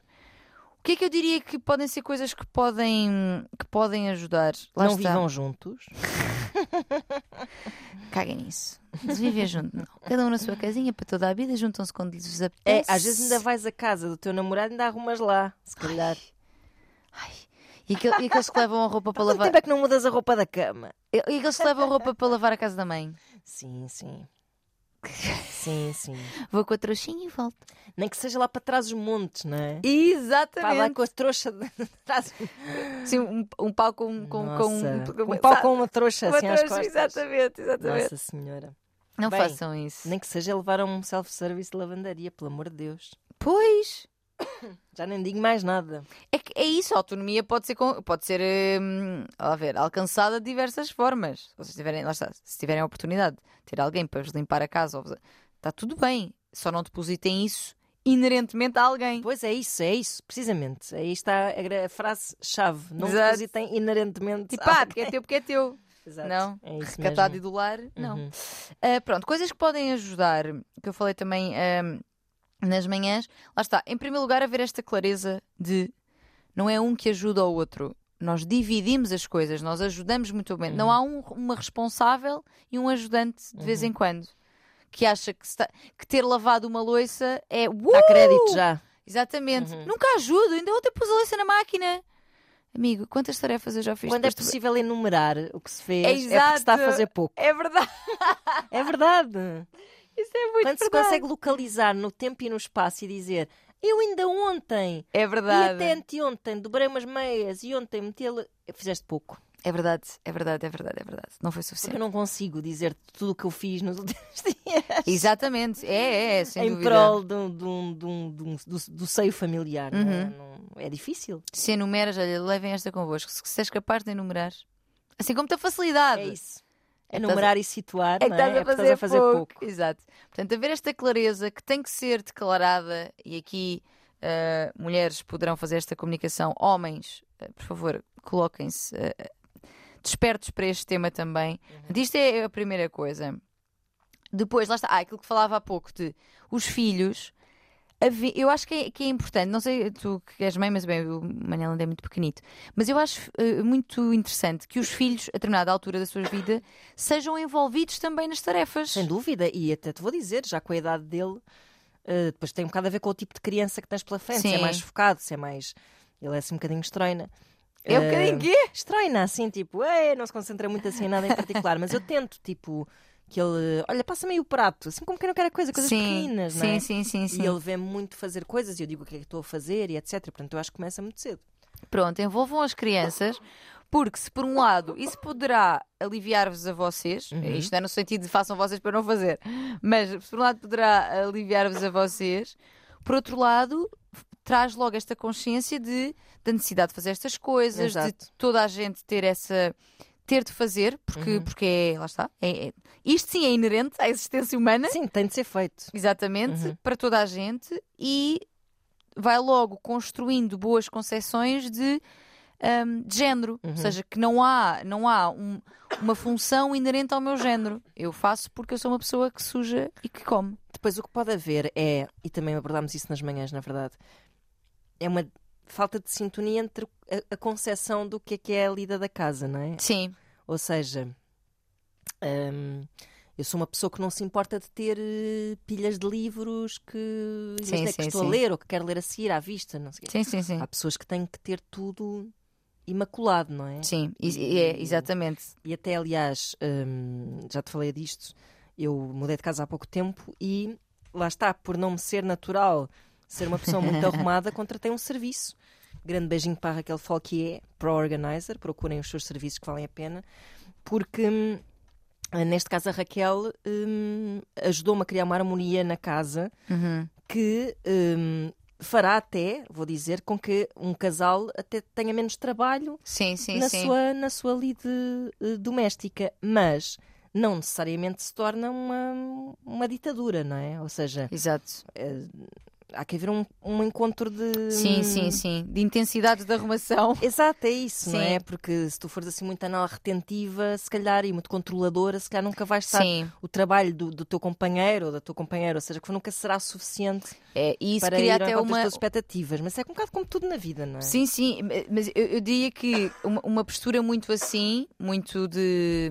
O que é que eu diria que podem ser coisas que podem, que podem ajudar? Lá Não está. vivam juntos. Caguem nisso. De viver junto, não. Cada um na sua casinha para toda a vida, juntam-se quando lhes É, apetece. às vezes ainda vais a casa do teu namorado e ainda arrumas lá, se calhar. Ai. E, aquele- e aqueles que levam a roupa para Quanto lavar. tempo é que não mudas a roupa da cama? E e aqueles que levam a roupa para lavar a casa da mãe. Sim, sim. Sim, sim. Vou com a trouxinha e volto. Nem que seja lá para trás os montes, não é? Para lá Exatamente. com a trouxa de trás. Sim, um, um pau com, com, Nossa, com, um pau com uma trouxa uma assim às trouxa, costas. Exatamente, exatamente. Nossa Senhora. Não Bem, façam isso. Nem que seja levar a um self-service de lavandaria, pelo amor de Deus. Pois. Já nem digo mais nada. É, que é isso, a autonomia pode ser, pode ser hum, a ver, alcançada de diversas formas. Se vocês tiverem, lá está, se tiverem a oportunidade de ter alguém para vos limpar a casa, vos- está tudo bem. Só não depositem isso inerentemente a alguém. Pois é isso, é isso, precisamente. Aí está a, frase-chave. Não Exato. depositem inerentemente. Tipo, ah, porque é teu, porque é teu. Exato. Não, É isso recatado e mesmo. do lar, não. Uhum. Ah, pronto, coisas que podem ajudar, que eu falei também ahm, nas manhãs. Lá está, em primeiro lugar, haver esta clareza de não é um que ajuda o outro. Nós dividimos as coisas, nós ajudamos mutuamente. Não há um- uma responsável e um ajudante de vez em quando. Que acha que, se tá- que ter lavado uma louça é. Dá "Uh!" crédito já. Exatamente. Uhum. Nunca ajudo, ainda ontem pus a louça na máquina. Amigo, quantas tarefas eu já fiz? Quando é possível enumerar o que se fez, É é, porque se está a fazer pouco. É verdade. É verdade. Isso é muito Quando se verdade. consegue localizar no tempo e no espaço e dizer eu ainda ontem É e verdade. até anteontem dobrei umas meias e ontem meti a... Fizeste pouco. É verdade, é verdade, é verdade, é verdade. Não foi Porque eu suficiente. não consigo dizer tudo o que eu fiz nos últimos dias. Exatamente, é, é, é sem em dúvida. prol do, do, do, do, seio familiar. Não é? Uhum. Não- é difícil. Se enumeras, olha, levem esta convosco. Se, se és capaz de enumerar, assim com muita facilidade. É isso. É Enumerar e situar. É que não estás, é? a É porque fazer, estás a fazer pouco. pouco. Exato. Portanto, haver esta clareza que tem que ser declarada, e aqui ah, mulheres poderão fazer esta comunicação, homens, ah, por favor, coloquem-se ah, despertos para este tema também. Uhum. Isto é a primeira coisa. Depois, lá está, ah, aquilo que falava há pouco de os filhos. Eu acho que é, que é importante, não sei tu que és mãe, mas bem, o Manel ainda é muito pequenito, mas eu acho eh, muito interessante que os filhos, a determinada altura da sua vida, sejam envolvidos também nas tarefas. Sem dúvida. E até te vou dizer, já com a idade dele, eh, depois tem um bocado a ver com o tipo de criança que tens pela frente. Se é Sim. mais focado, se é mais. Ele é assim um bocadinho estreina. É um bocadinho quê? Estreina, assim, tipo, não se concentra muito assim em nada em particular. mas eu tento, tipo, que ele. Olha, passa-me aí o prato, assim como quem não quer a coisa, coisas sim, pequeninas, sim, não é? sim, sim, sim. E ele vê-me muito fazer coisas e eu digo o que é que estou a fazer e etc. Portanto, eu acho que começa muito cedo. Pronto, envolvam as crianças, porque se por um lado isso poderá aliviar-vos a vocês, Uhum. isto não é no sentido de façam vocês para não fazer, mas se por um lado poderá aliviar-vos a vocês, por outro lado traz logo esta consciência de, da necessidade de fazer estas coisas, de Exato. toda a gente ter essa ter de fazer, porque, Uhum. porque é, lá está, é- é- isto sim é inerente à existência humana, Sim, tem de ser feito. Exatamente, Uhum. para toda a gente e vai logo construindo boas concepções de, hum, de género. Uhum. Ou seja, que não há, não há um- uma função inerente ao meu género. Eu faço porque eu sou uma pessoa que suja e que come. Depois o que pode haver é, e também abordámos isso nas manhãs, na verdade, é uma falta de sintonia entre a, a concepção do que é que é a lida da casa, não é? Sim, Ou seja, hum, eu sou uma pessoa que não se importa de ter eh, pilhas de livros que, Sim, sim, que estou a sim. ler ou que quero ler a seguir à vista, não sei sim, sim, sim. Há pessoas que têm que ter tudo imaculado, não é? Sim, e- e é, exatamente. E até, aliás, hum, já te falei disto, eu mudei de casa há pouco tempo e lá está, por não me ser natural ser uma pessoa muito arrumada, contratei um serviço. Grande beijinho para a Raquel Falquier, Pro Organizer, procurem os seus serviços que valem a pena, porque hum, neste caso a Raquel hum, ajudou-me a criar uma harmonia na casa Uhum. que hum, fará até, vou dizer, com que um casal até tenha menos trabalho Sim, sim, na, sim. Sua, na sua lide eh, doméstica, mas não necessariamente se torna uma, uma ditadura, não é? Ou seja, Exato. Há que haver um, um encontro de. Sim, sim, sim. De intensidade da arrumação. Exato, é isso, não Sim. é? Porque se tu fores assim muito anal retentiva, se calhar, e muito controladora, se calhar nunca vais estar. Sim. O trabalho do, do teu companheiro ou da tua companheira, ou seja, que nunca será suficiente É, e isso para cria até uma. tuas expectativas. Mas é um bocado como tudo na vida, não é? Sim, sim, mas eu, eu diria que uma, uma postura muito assim, muito de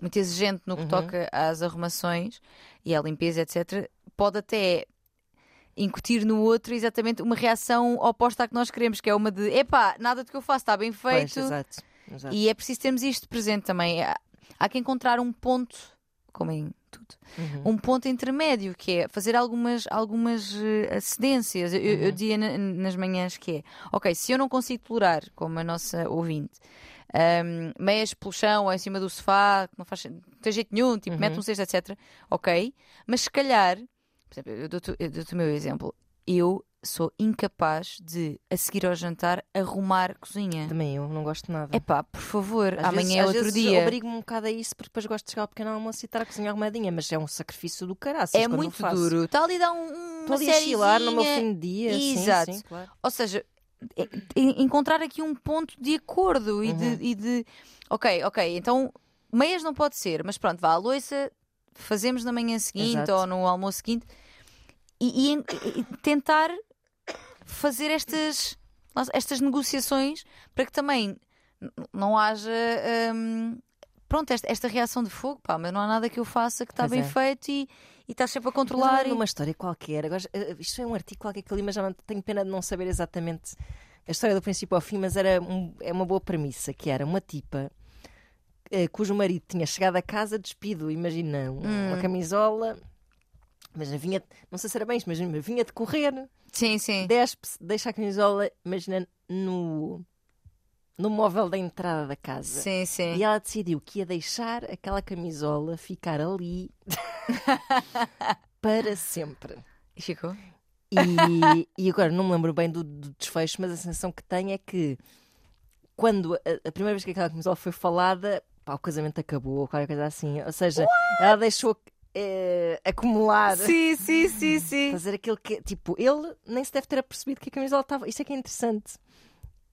muito exigente no que Uhum. toca às arrumações e à limpeza, etc., pode até incutir no outro exatamente uma reação oposta à que nós queremos, que é uma de epá, nada do que eu faço está bem Pois, feito. exato. exato. e é preciso termos isto presente também. Há, há que encontrar um ponto, como em tudo, Uhum. um ponto intermédio, que é fazer algumas, algumas eh, cedências. Eu, eu- eu dizia na- nas manhãs que é, ok, se eu não consigo tolerar, como a nossa ouvinte, ahm, meias pelo chão ou em cima do sofá, que não faz não tem jeito nenhum, tipo, mete um cesto, etc. Ok, mas se calhar, por exemplo, eu dou-te eu dou-te o meu exemplo, eu sou incapaz de, a seguir ao jantar, arrumar cozinha. Também eu não gosto nada. Epá, por favor, Às amanhã vezes- é às outro vezes dia. Obrigo-me um bocado a isso porque depois gosto de chegar ao pequeno almoço e estar a cozinhar arrumadinha, mas é um sacrifício do caraças. É muito faço. duro. Está ali dar um, Estou ali a chilar no meu fim de dia. sim, Exato. sim, claro. Ou seja, é- é encontrar aqui um ponto de acordo e, Uhum. de, e de. Ok, ok, então meias não pode ser, mas pronto, vá, a loiça fazemos na manhã seguinte Exato. ou no almoço seguinte e, e- e tentar fazer estas, estas negociações para que também não haja. hum, Pronto, esta, esta reação de fogo, pá, mas não há nada que eu faça que está bem é. feito e e estás sempre a Mas eu controlar. de e- uma história qualquer. Agora, eh, isto é um artigo qualquer que eu li, mas já não tenho pena de não saber exatamente a história do princípio ao fim, mas era um- é uma boa premissa, que era uma tipa cujo marido tinha chegado a casa despido, imagina, um- Hum. uma camisola, mas vinha, não sei se era bem isto, mas vinha de correr, Sim, sim. despe-se, deixa a camisola, imagina, no, no móvel da entrada da casa. Sim, sim. E ela decidiu que ia deixar aquela camisola ficar ali para sempre. E ficou? E, e agora não me lembro bem do, do desfecho, mas a sensação que tenho é que quando a, a primeira vez que aquela camisola foi falada, pá, o casamento acabou, ou qualquer coisa assim. Ou seja, ela deixou eh, acumular. Sim, sim, sim, sim. Fazer aquilo que, tipo, ele nem se deve ter apercebido que a camisola estava. Isto é que é interessante.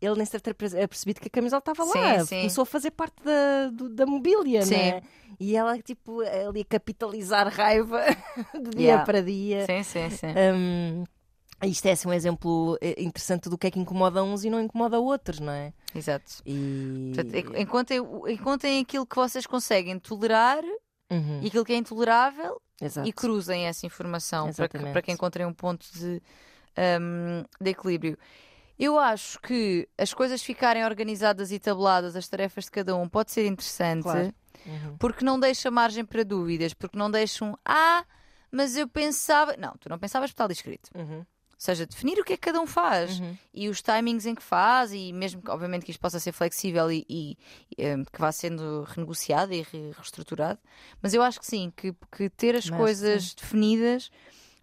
Ele nem se deve ter perce- apercebido que a camisola estava lá. Sim. Começou a fazer parte da, do- da mobília, Sim. não é? E ela, tipo, ali a capitalizar raiva de dia Yeah. para dia. Sim, sim, sim. Hum, isto é assim, um exemplo eh, interessante do que é que incomoda uns e não incomoda outros, não é? Exato. E... Portanto, en- encontrem, encontrem aquilo que vocês conseguem tolerar Uhum, e aquilo que é intolerável exato. e cruzem essa informação para que, para que encontrem um ponto de, hum, de equilíbrio. Eu acho que as coisas ficarem organizadas e tabuladas, as tarefas de cada um, pode ser interessante. Claro. Uhum. porque não deixa margem para dúvidas, porque não deixam, ah, mas eu pensava. Não, tu não pensavas porque está ali escrito. Uhum, Ou seja, definir o que é que cada um faz uhum. e os timings em que faz, e mesmo que, obviamente, que isto possa ser flexível e, e, eh, que vá sendo renegociado e re- reestruturado. Mas eu acho que sim, que, que ter as Mas coisas definidas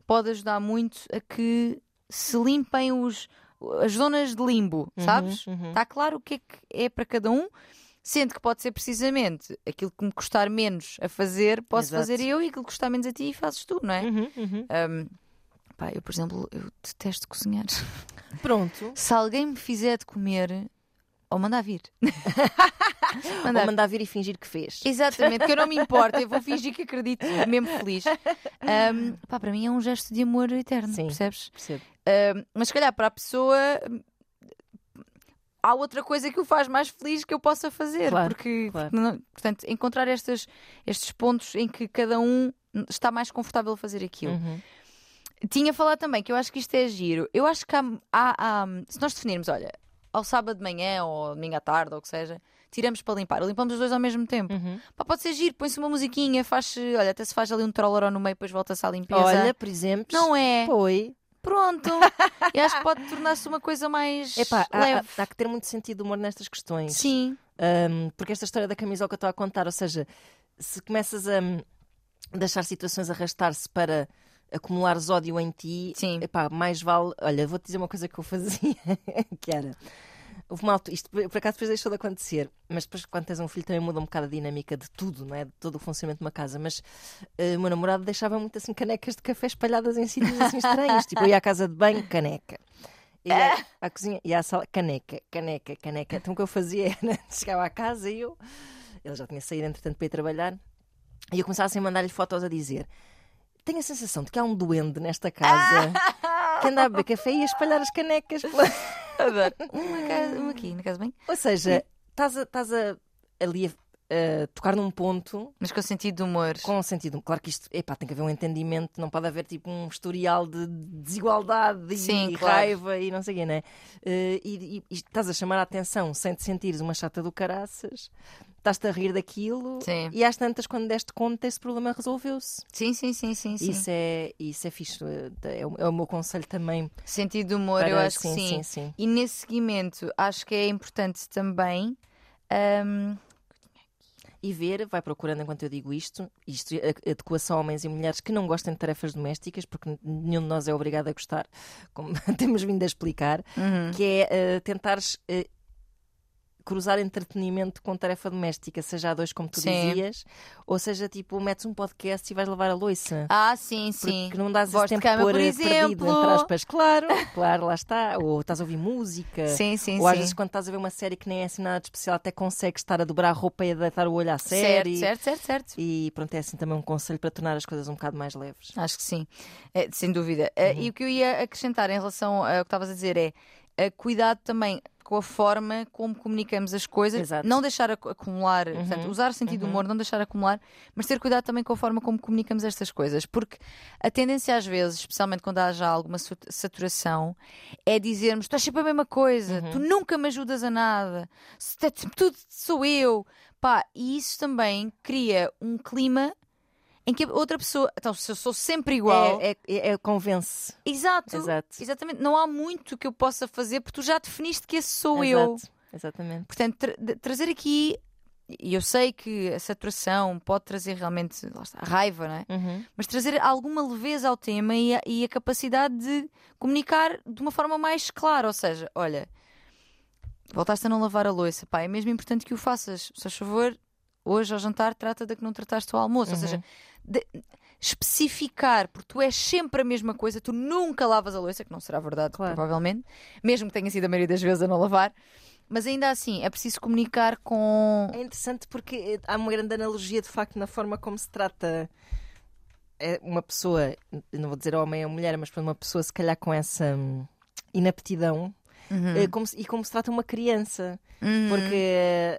pode ajudar muito a que se limpem os, as zonas de limbo, sabes? uhum. Está claro o que é que é para cada um, sendo que pode ser precisamente aquilo que me custar menos a fazer, posso Exato. fazer eu e aquilo que custar menos a ti fazes tu, não é? Uhum, uhum. Um, pá, eu, por exemplo, eu detesto cozinhar. Pronto. Se alguém me fizer de comer, ou mandar vir. Ou mandar. mandar vir e fingir que fez. Exatamente, que eu não me importo, eu vou fingir que acredito, mesmo feliz. Um, pá, para mim é um gesto de amor eterno, Sim. percebes? Percebo. Um, mas se calhar para a pessoa há outra coisa que o faz mais feliz que eu possa fazer. Claro, porque, claro. portanto, encontrar estas, estes pontos em que cada um está mais confortável a fazer aquilo. Uhum. Tinha falado também que eu acho que isto é giro. Eu acho que há, há- há- se nós definirmos, olha, ao sábado de manhã ou domingo à tarde ou o que seja, tiramos para limpar, limpamos os dois ao mesmo tempo. Uhum. Pá, pode ser giro, põe-se uma musiquinha, faz olha, até se faz ali um troller no meio, depois volta-se à limpeza. Olha, por exemplo. não é? Foi. Pronto. e acho que pode tornar-se uma coisa mais Epá, há, leve. há- há que ter muito sentido de humor nestas questões. Sim, Um, porque esta história da camisola que eu estou a contar, ou seja, se começas a hum, deixar situações arrastar-se para acumulares ódio em ti, Sim. epá, mais vale. Olha, vou-te dizer uma coisa que eu fazia, que era. Houve uma altura, isto por acaso depois deixou de acontecer, mas depois quando tens um filho também muda um bocado a dinâmica de tudo, não é? De todo o funcionamento de uma casa. Mas eh, o meu namorado deixava muito assim canecas de café espalhadas em sítios assim estranhos. tipo, eu ia à casa de banho, caneca. Ia à cozinha, ia à sala, caneca, caneca, caneca. Então o que eu fazia era, chegava à casa e eu, ele já tinha saído entretanto para ir trabalhar, e eu começava assim a mandar-lhe fotos a dizer: Tenho a sensação de que há um duende nesta casa que anda a beber café e a espalhar as canecas. pela- Adoro. Uma, casa, uma aqui, na casa bem. Ou seja, estás a, estás a, ali a, tocar num ponto Mas com sentido de humor. com sentido. Claro que isto, epá, tem que haver um entendimento, não pode haver tipo um historial de desigualdade e, Sim, e claro. raiva e não sei o quê, né? Eh, e, e- e estás a chamar a atenção sem te sentires uma chata do caraças, estás-te a rir daquilo Sim. e às tantas, quando deste conta, esse problema resolveu-se. Sim, sim, sim, sim. sim. Isso é, isso é fixe. eh, É o, é o meu conselho também. Sentido de humor, para- eu acho sim, que sim. sim. E nesse seguimento, acho que é importante também. hum, e ver, vai procurando enquanto eu digo isto, isto a- adequa-se a homens e mulheres que não gostem de tarefas domésticas, porque nenhum de nós é obrigado a gostar, como temos vindo a explicar, uhum. que é eh, tentares eh, cruzar entretenimento com tarefa doméstica, seja a dois, como tu Sim. dizias, ou seja, tipo, metes um podcast e vais lavar a louça. Ah, sim, sim. Porque não dás Voz esse de tempo cama, por, por perdido, exemplo. entre aspas. Claro, claro, lá está. Ou estás a ouvir música. Sim, sim, Ou às sim. vezes quando estás a ver uma série que nem é assim nada de especial, até consegues estar a dobrar a roupa e a deitar o olho à série. Certo, certo, certo, certo. E pronto, é assim também um conselho para tornar as coisas um bocado mais leves. Acho que sim, É, sem dúvida. Eh, Uhum. E o que eu ia acrescentar em relação ao que estavas a dizer é eh, cuidado também com a forma como comunicamos as coisas, Exato. não deixar acu- acumular, portanto, usar o sentido do humor, não deixar acumular, mas ter cuidado também com a forma como comunicamos estas coisas, porque a tendência às vezes, especialmente quando há já alguma saturação, é dizermos: tu és sempre a mesma coisa, tu nunca me ajudas a nada, tudo sou eu. Pá, e isso também cria um clima em que outra pessoa, então se eu sou sempre igual, É, é, é- convence. exato, Exato. exatamente, não há muito que eu possa fazer porque tu já definiste que esse sou eu. Exato. Exatamente. Portanto, tra- trazer aqui, e eu sei que a saturação pode trazer realmente está, raiva, não é? Uhum. Mas trazer alguma leveza ao tema e a, e a capacidade de comunicar de uma forma mais clara. Ou seja, olha, voltaste a não lavar a louça, pá, é mesmo importante que o faças. Se faz favor, hoje ao jantar, trata da que não trataste ao almoço. Ou seja, de- especificar, porque tu és sempre a mesma coisa, tu nunca lavas a louça, que não será verdade, Claro. provavelmente, mesmo que tenha sido a maioria das vezes a não lavar. Mas ainda assim, é preciso comunicar com. É interessante porque eh, há uma grande analogia de facto na forma como se trata é, uma pessoa, não vou dizer homem ou mulher, mas para uma pessoa se calhar com essa hum, inaptidão eh, como se- e como se trata uma criança. Uhum. Porque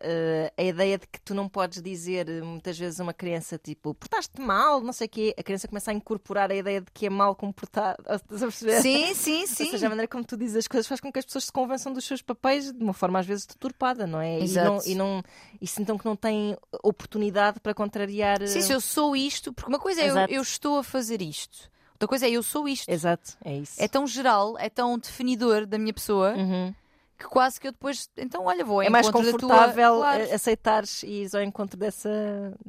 eh, a ideia de que tu não podes dizer eh, muitas vezes a uma criança tipo portaste mal, não sei o quê, a criança começa a incorporar a ideia de que é mal comportado. Estás a perceber? Sim, sim, Ou sim. seja, a maneira como tu dizes as coisas faz com que as pessoas se convençam dos seus papéis de uma forma às vezes deturpada, não é? Exato. E, não, e, não, e sintam que não têm oportunidade para contrariar. Sim, se eu sou isto, porque uma coisa é eu, eu estou a fazer isto, outra coisa é eu sou isto. Exato, é isso. É tão geral, é tão definidor da minha pessoa Uhum. que quase que eu depois. Então, olha, vou É mais da tua- confortável Claro. eh, aceitares e ir ao encontro dessa,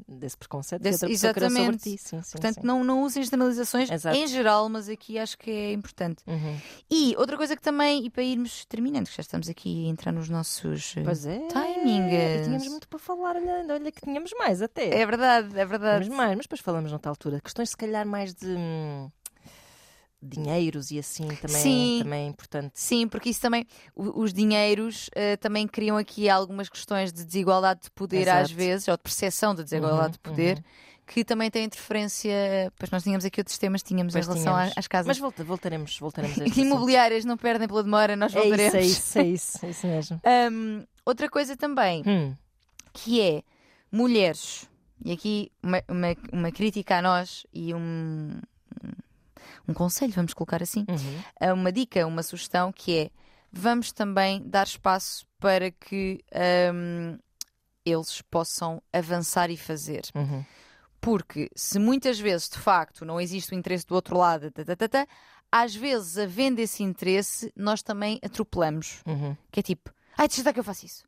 desse preconceito Desse- que criou sobre exatamente. ti. Sim, sim, Portanto, sim. Não, não usem generalizações Exato. em geral, mas aqui acho que é importante. Uhum. E outra coisa que também, e para irmos terminando, que já estamos aqui a entrar nos nossos. eh, Pois é. Timings. E tínhamos muito para falar, olha, olha que tínhamos mais até. É verdade, é verdade. Tínhamos mais, mas depois falamos noutra altura. Questões se calhar mais de hum, dinheiros e assim também, Sim. também é importante. Sim, porque isso também, os dinheiros eh, também criam aqui algumas questões de desigualdade de poder Exato. às vezes, ou de percepção de desigualdade Uhum, de poder, que também tem interferência. Pois nós tínhamos aqui outros temas, tínhamos Pois em relação tínhamos. às casas. Mas volta, voltaremos, voltaremos a. Imobiliárias não perdem pela demora, nós É voltaremos. isso, é isso, é isso, é isso mesmo. Hum, outra coisa também, Hum, que é mulheres, e aqui uma, uma, uma crítica a nós e um, um conselho, vamos colocar assim, uhum. uma dica, uma sugestão que é vamos também dar espaço para que hum, eles possam avançar e fazer. Uhum. Porque se muitas vezes de facto não existe o interesse do outro lado, tá, às vezes havendo esse interesse, nós também atropelamos. Uhum. Que é tipo, ai, deixa que eu faço isso.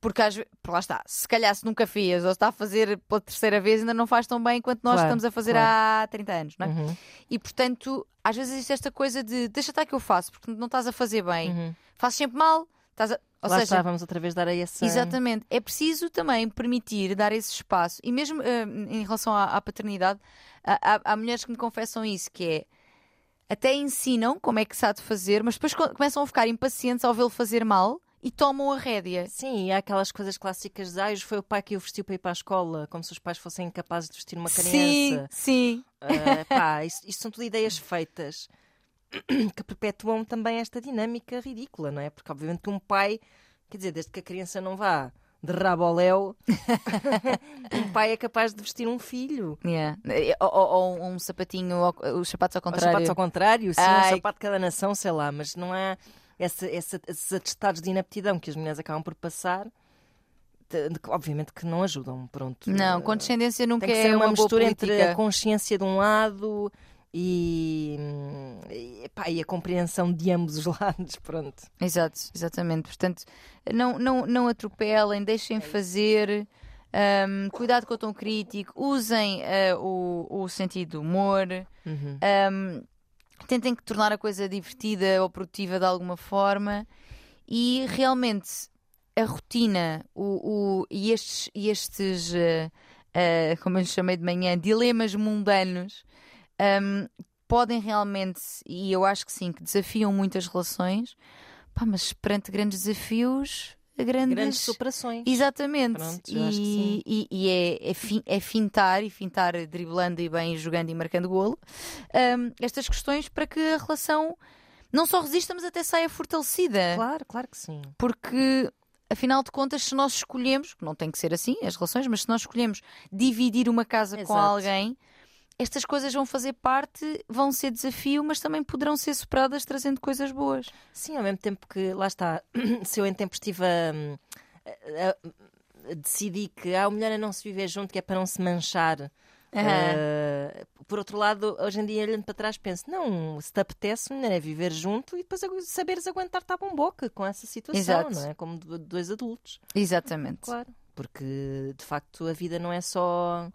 Porque às vezes, lá está, se calhar se nunca fez ou está a fazer pela terceira vez, ainda não faz tão bem quanto nós Claro, estamos a fazer claro. há 30 anos, não é? Uhum. E portanto, às vezes existe esta coisa de deixa estar que eu faço, porque não estás a fazer bem. Uhum. Fazes sempre mal, Estás a- Ou Lá seja, está, vamos outra vez dar a essa. Exatamente. É preciso também permitir dar esse espaço. E mesmo eh, em relação à, à paternidade, há, há- mulheres que me confessam isso, que é até ensinam como é que se há de fazer, mas depois co- começam a ficar impacientes ao vê-lo fazer mal e tomam a rédea. Sim, e há aquelas coisas clássicas de ah, foi o pai que o vestiu para ir para a escola, como se os pais fossem incapazes de vestir uma Sim, criança. sim. Ah, pá, isto, isto são tudo ideias feitas que perpetuam também esta dinâmica ridícula, não é? Porque obviamente um pai, quer dizer, desde que a criança não vá de rabo ao léu, um pai é capaz de vestir um filho. Yeah. Ou, ou- ou um sapatinho, os sapatos ao Os contrário. sapatos ao contrário, sim, Ai. um sapato de cada nação, sei lá, mas não há essa, essa- esses atestados de inaptidão que as mulheres acabam por passar, obviamente que não ajudam, pronto. Não, Eh, condescendência nunca Tem que é ser uma, uma boa mistura entre a consciência de um lado e, e, pá, e a compreensão de ambos os lados, pronto. Exato, exatamente. Portanto, não, não, não atropelem, deixem É fazer. ahm, cuidado com o tom crítico, usem ah, o, o sentido do humor, Uhum. ahm, tentem que tornar a coisa divertida ou produtiva de alguma forma. E realmente a rotina o, o- e estes, e estes ah, ah, como eu lhes chamei de manhã, dilemas mundanos ahm, podem realmente, e eu acho que sim, que desafiam muitas relações, Pá, mas perante grandes desafios, grandes. Grandes superações. Exatamente. Pronto, e, e- e é, é, fin- é fintar, e fintar driblando e bem, jogando e marcando golo, ahm, estas questões para que a relação não só resista, mas até saia fortalecida. Claro, claro que sim. Porque, afinal de contas, se nós escolhemos, não tem que ser assim as relações, mas se nós escolhemos dividir uma casa com Exato. alguém, estas coisas vão fazer parte, vão ser desafio, mas também poderão ser superadas trazendo coisas boas. Sim, ao mesmo tempo que, lá está, se eu em tempo estive a, a- a- decidi que há mulher a não se viver junto, que é para não se manchar. eh, por outro lado, hoje em dia, olhando para trás, penso: não, se te apetece, mulher, é viver junto e depois saberes aguentar tá bom boca com essa situação, Exato. não é? Como do- dois adultos. Exatamente. Claro. Porque de facto a vida não é só.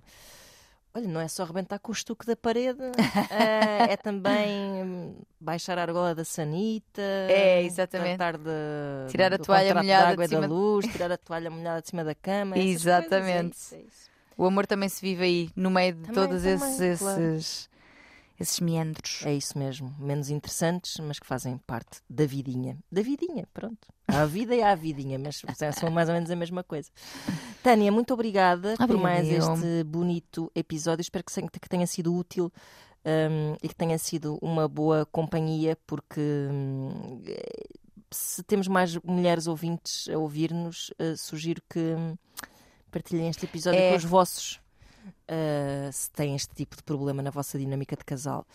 Olha, não é só arrebentar com o estuque da parede, eh, é também hum, baixar a argola da sanita, É, exatamente. tratar de Tirar a toalha molhada de água de da cima de- luz, tirar a toalha molhada de cima da cama. Exatamente. coisas, é isso, é isso. O amor também se vive aí, no meio de Também, todos também, esses, claro. esses, esses meandros. É isso mesmo, menos interessantes, mas que fazem parte da vidinha. Da vidinha, pronto. Há a vida e há a vidinha, mas são mais ou menos a mesma coisa. Tânia, muito obrigada por mais eu. este bonito episódio. Espero que, tenha sido útil hum, e que tenha sido uma boa companhia, porque eh, se temos mais mulheres ouvintes a ouvir-nos, eh, sugiro que hum, partilhem este episódio É. com os vossos. Uh, se têm este tipo de problema na vossa dinâmica de casal.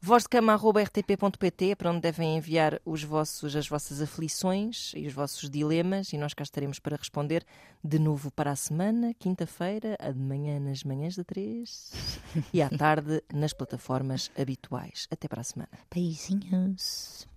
vozdecama.rtp.pt é para onde devem enviar os vossos, as vossas aflições e os vossos dilemas e nós cá estaremos para responder de novo para a semana, quinta-feira, de manhã nas manhãs da 3 e à tarde nas plataformas habituais. Até para a semana. Beijinhos.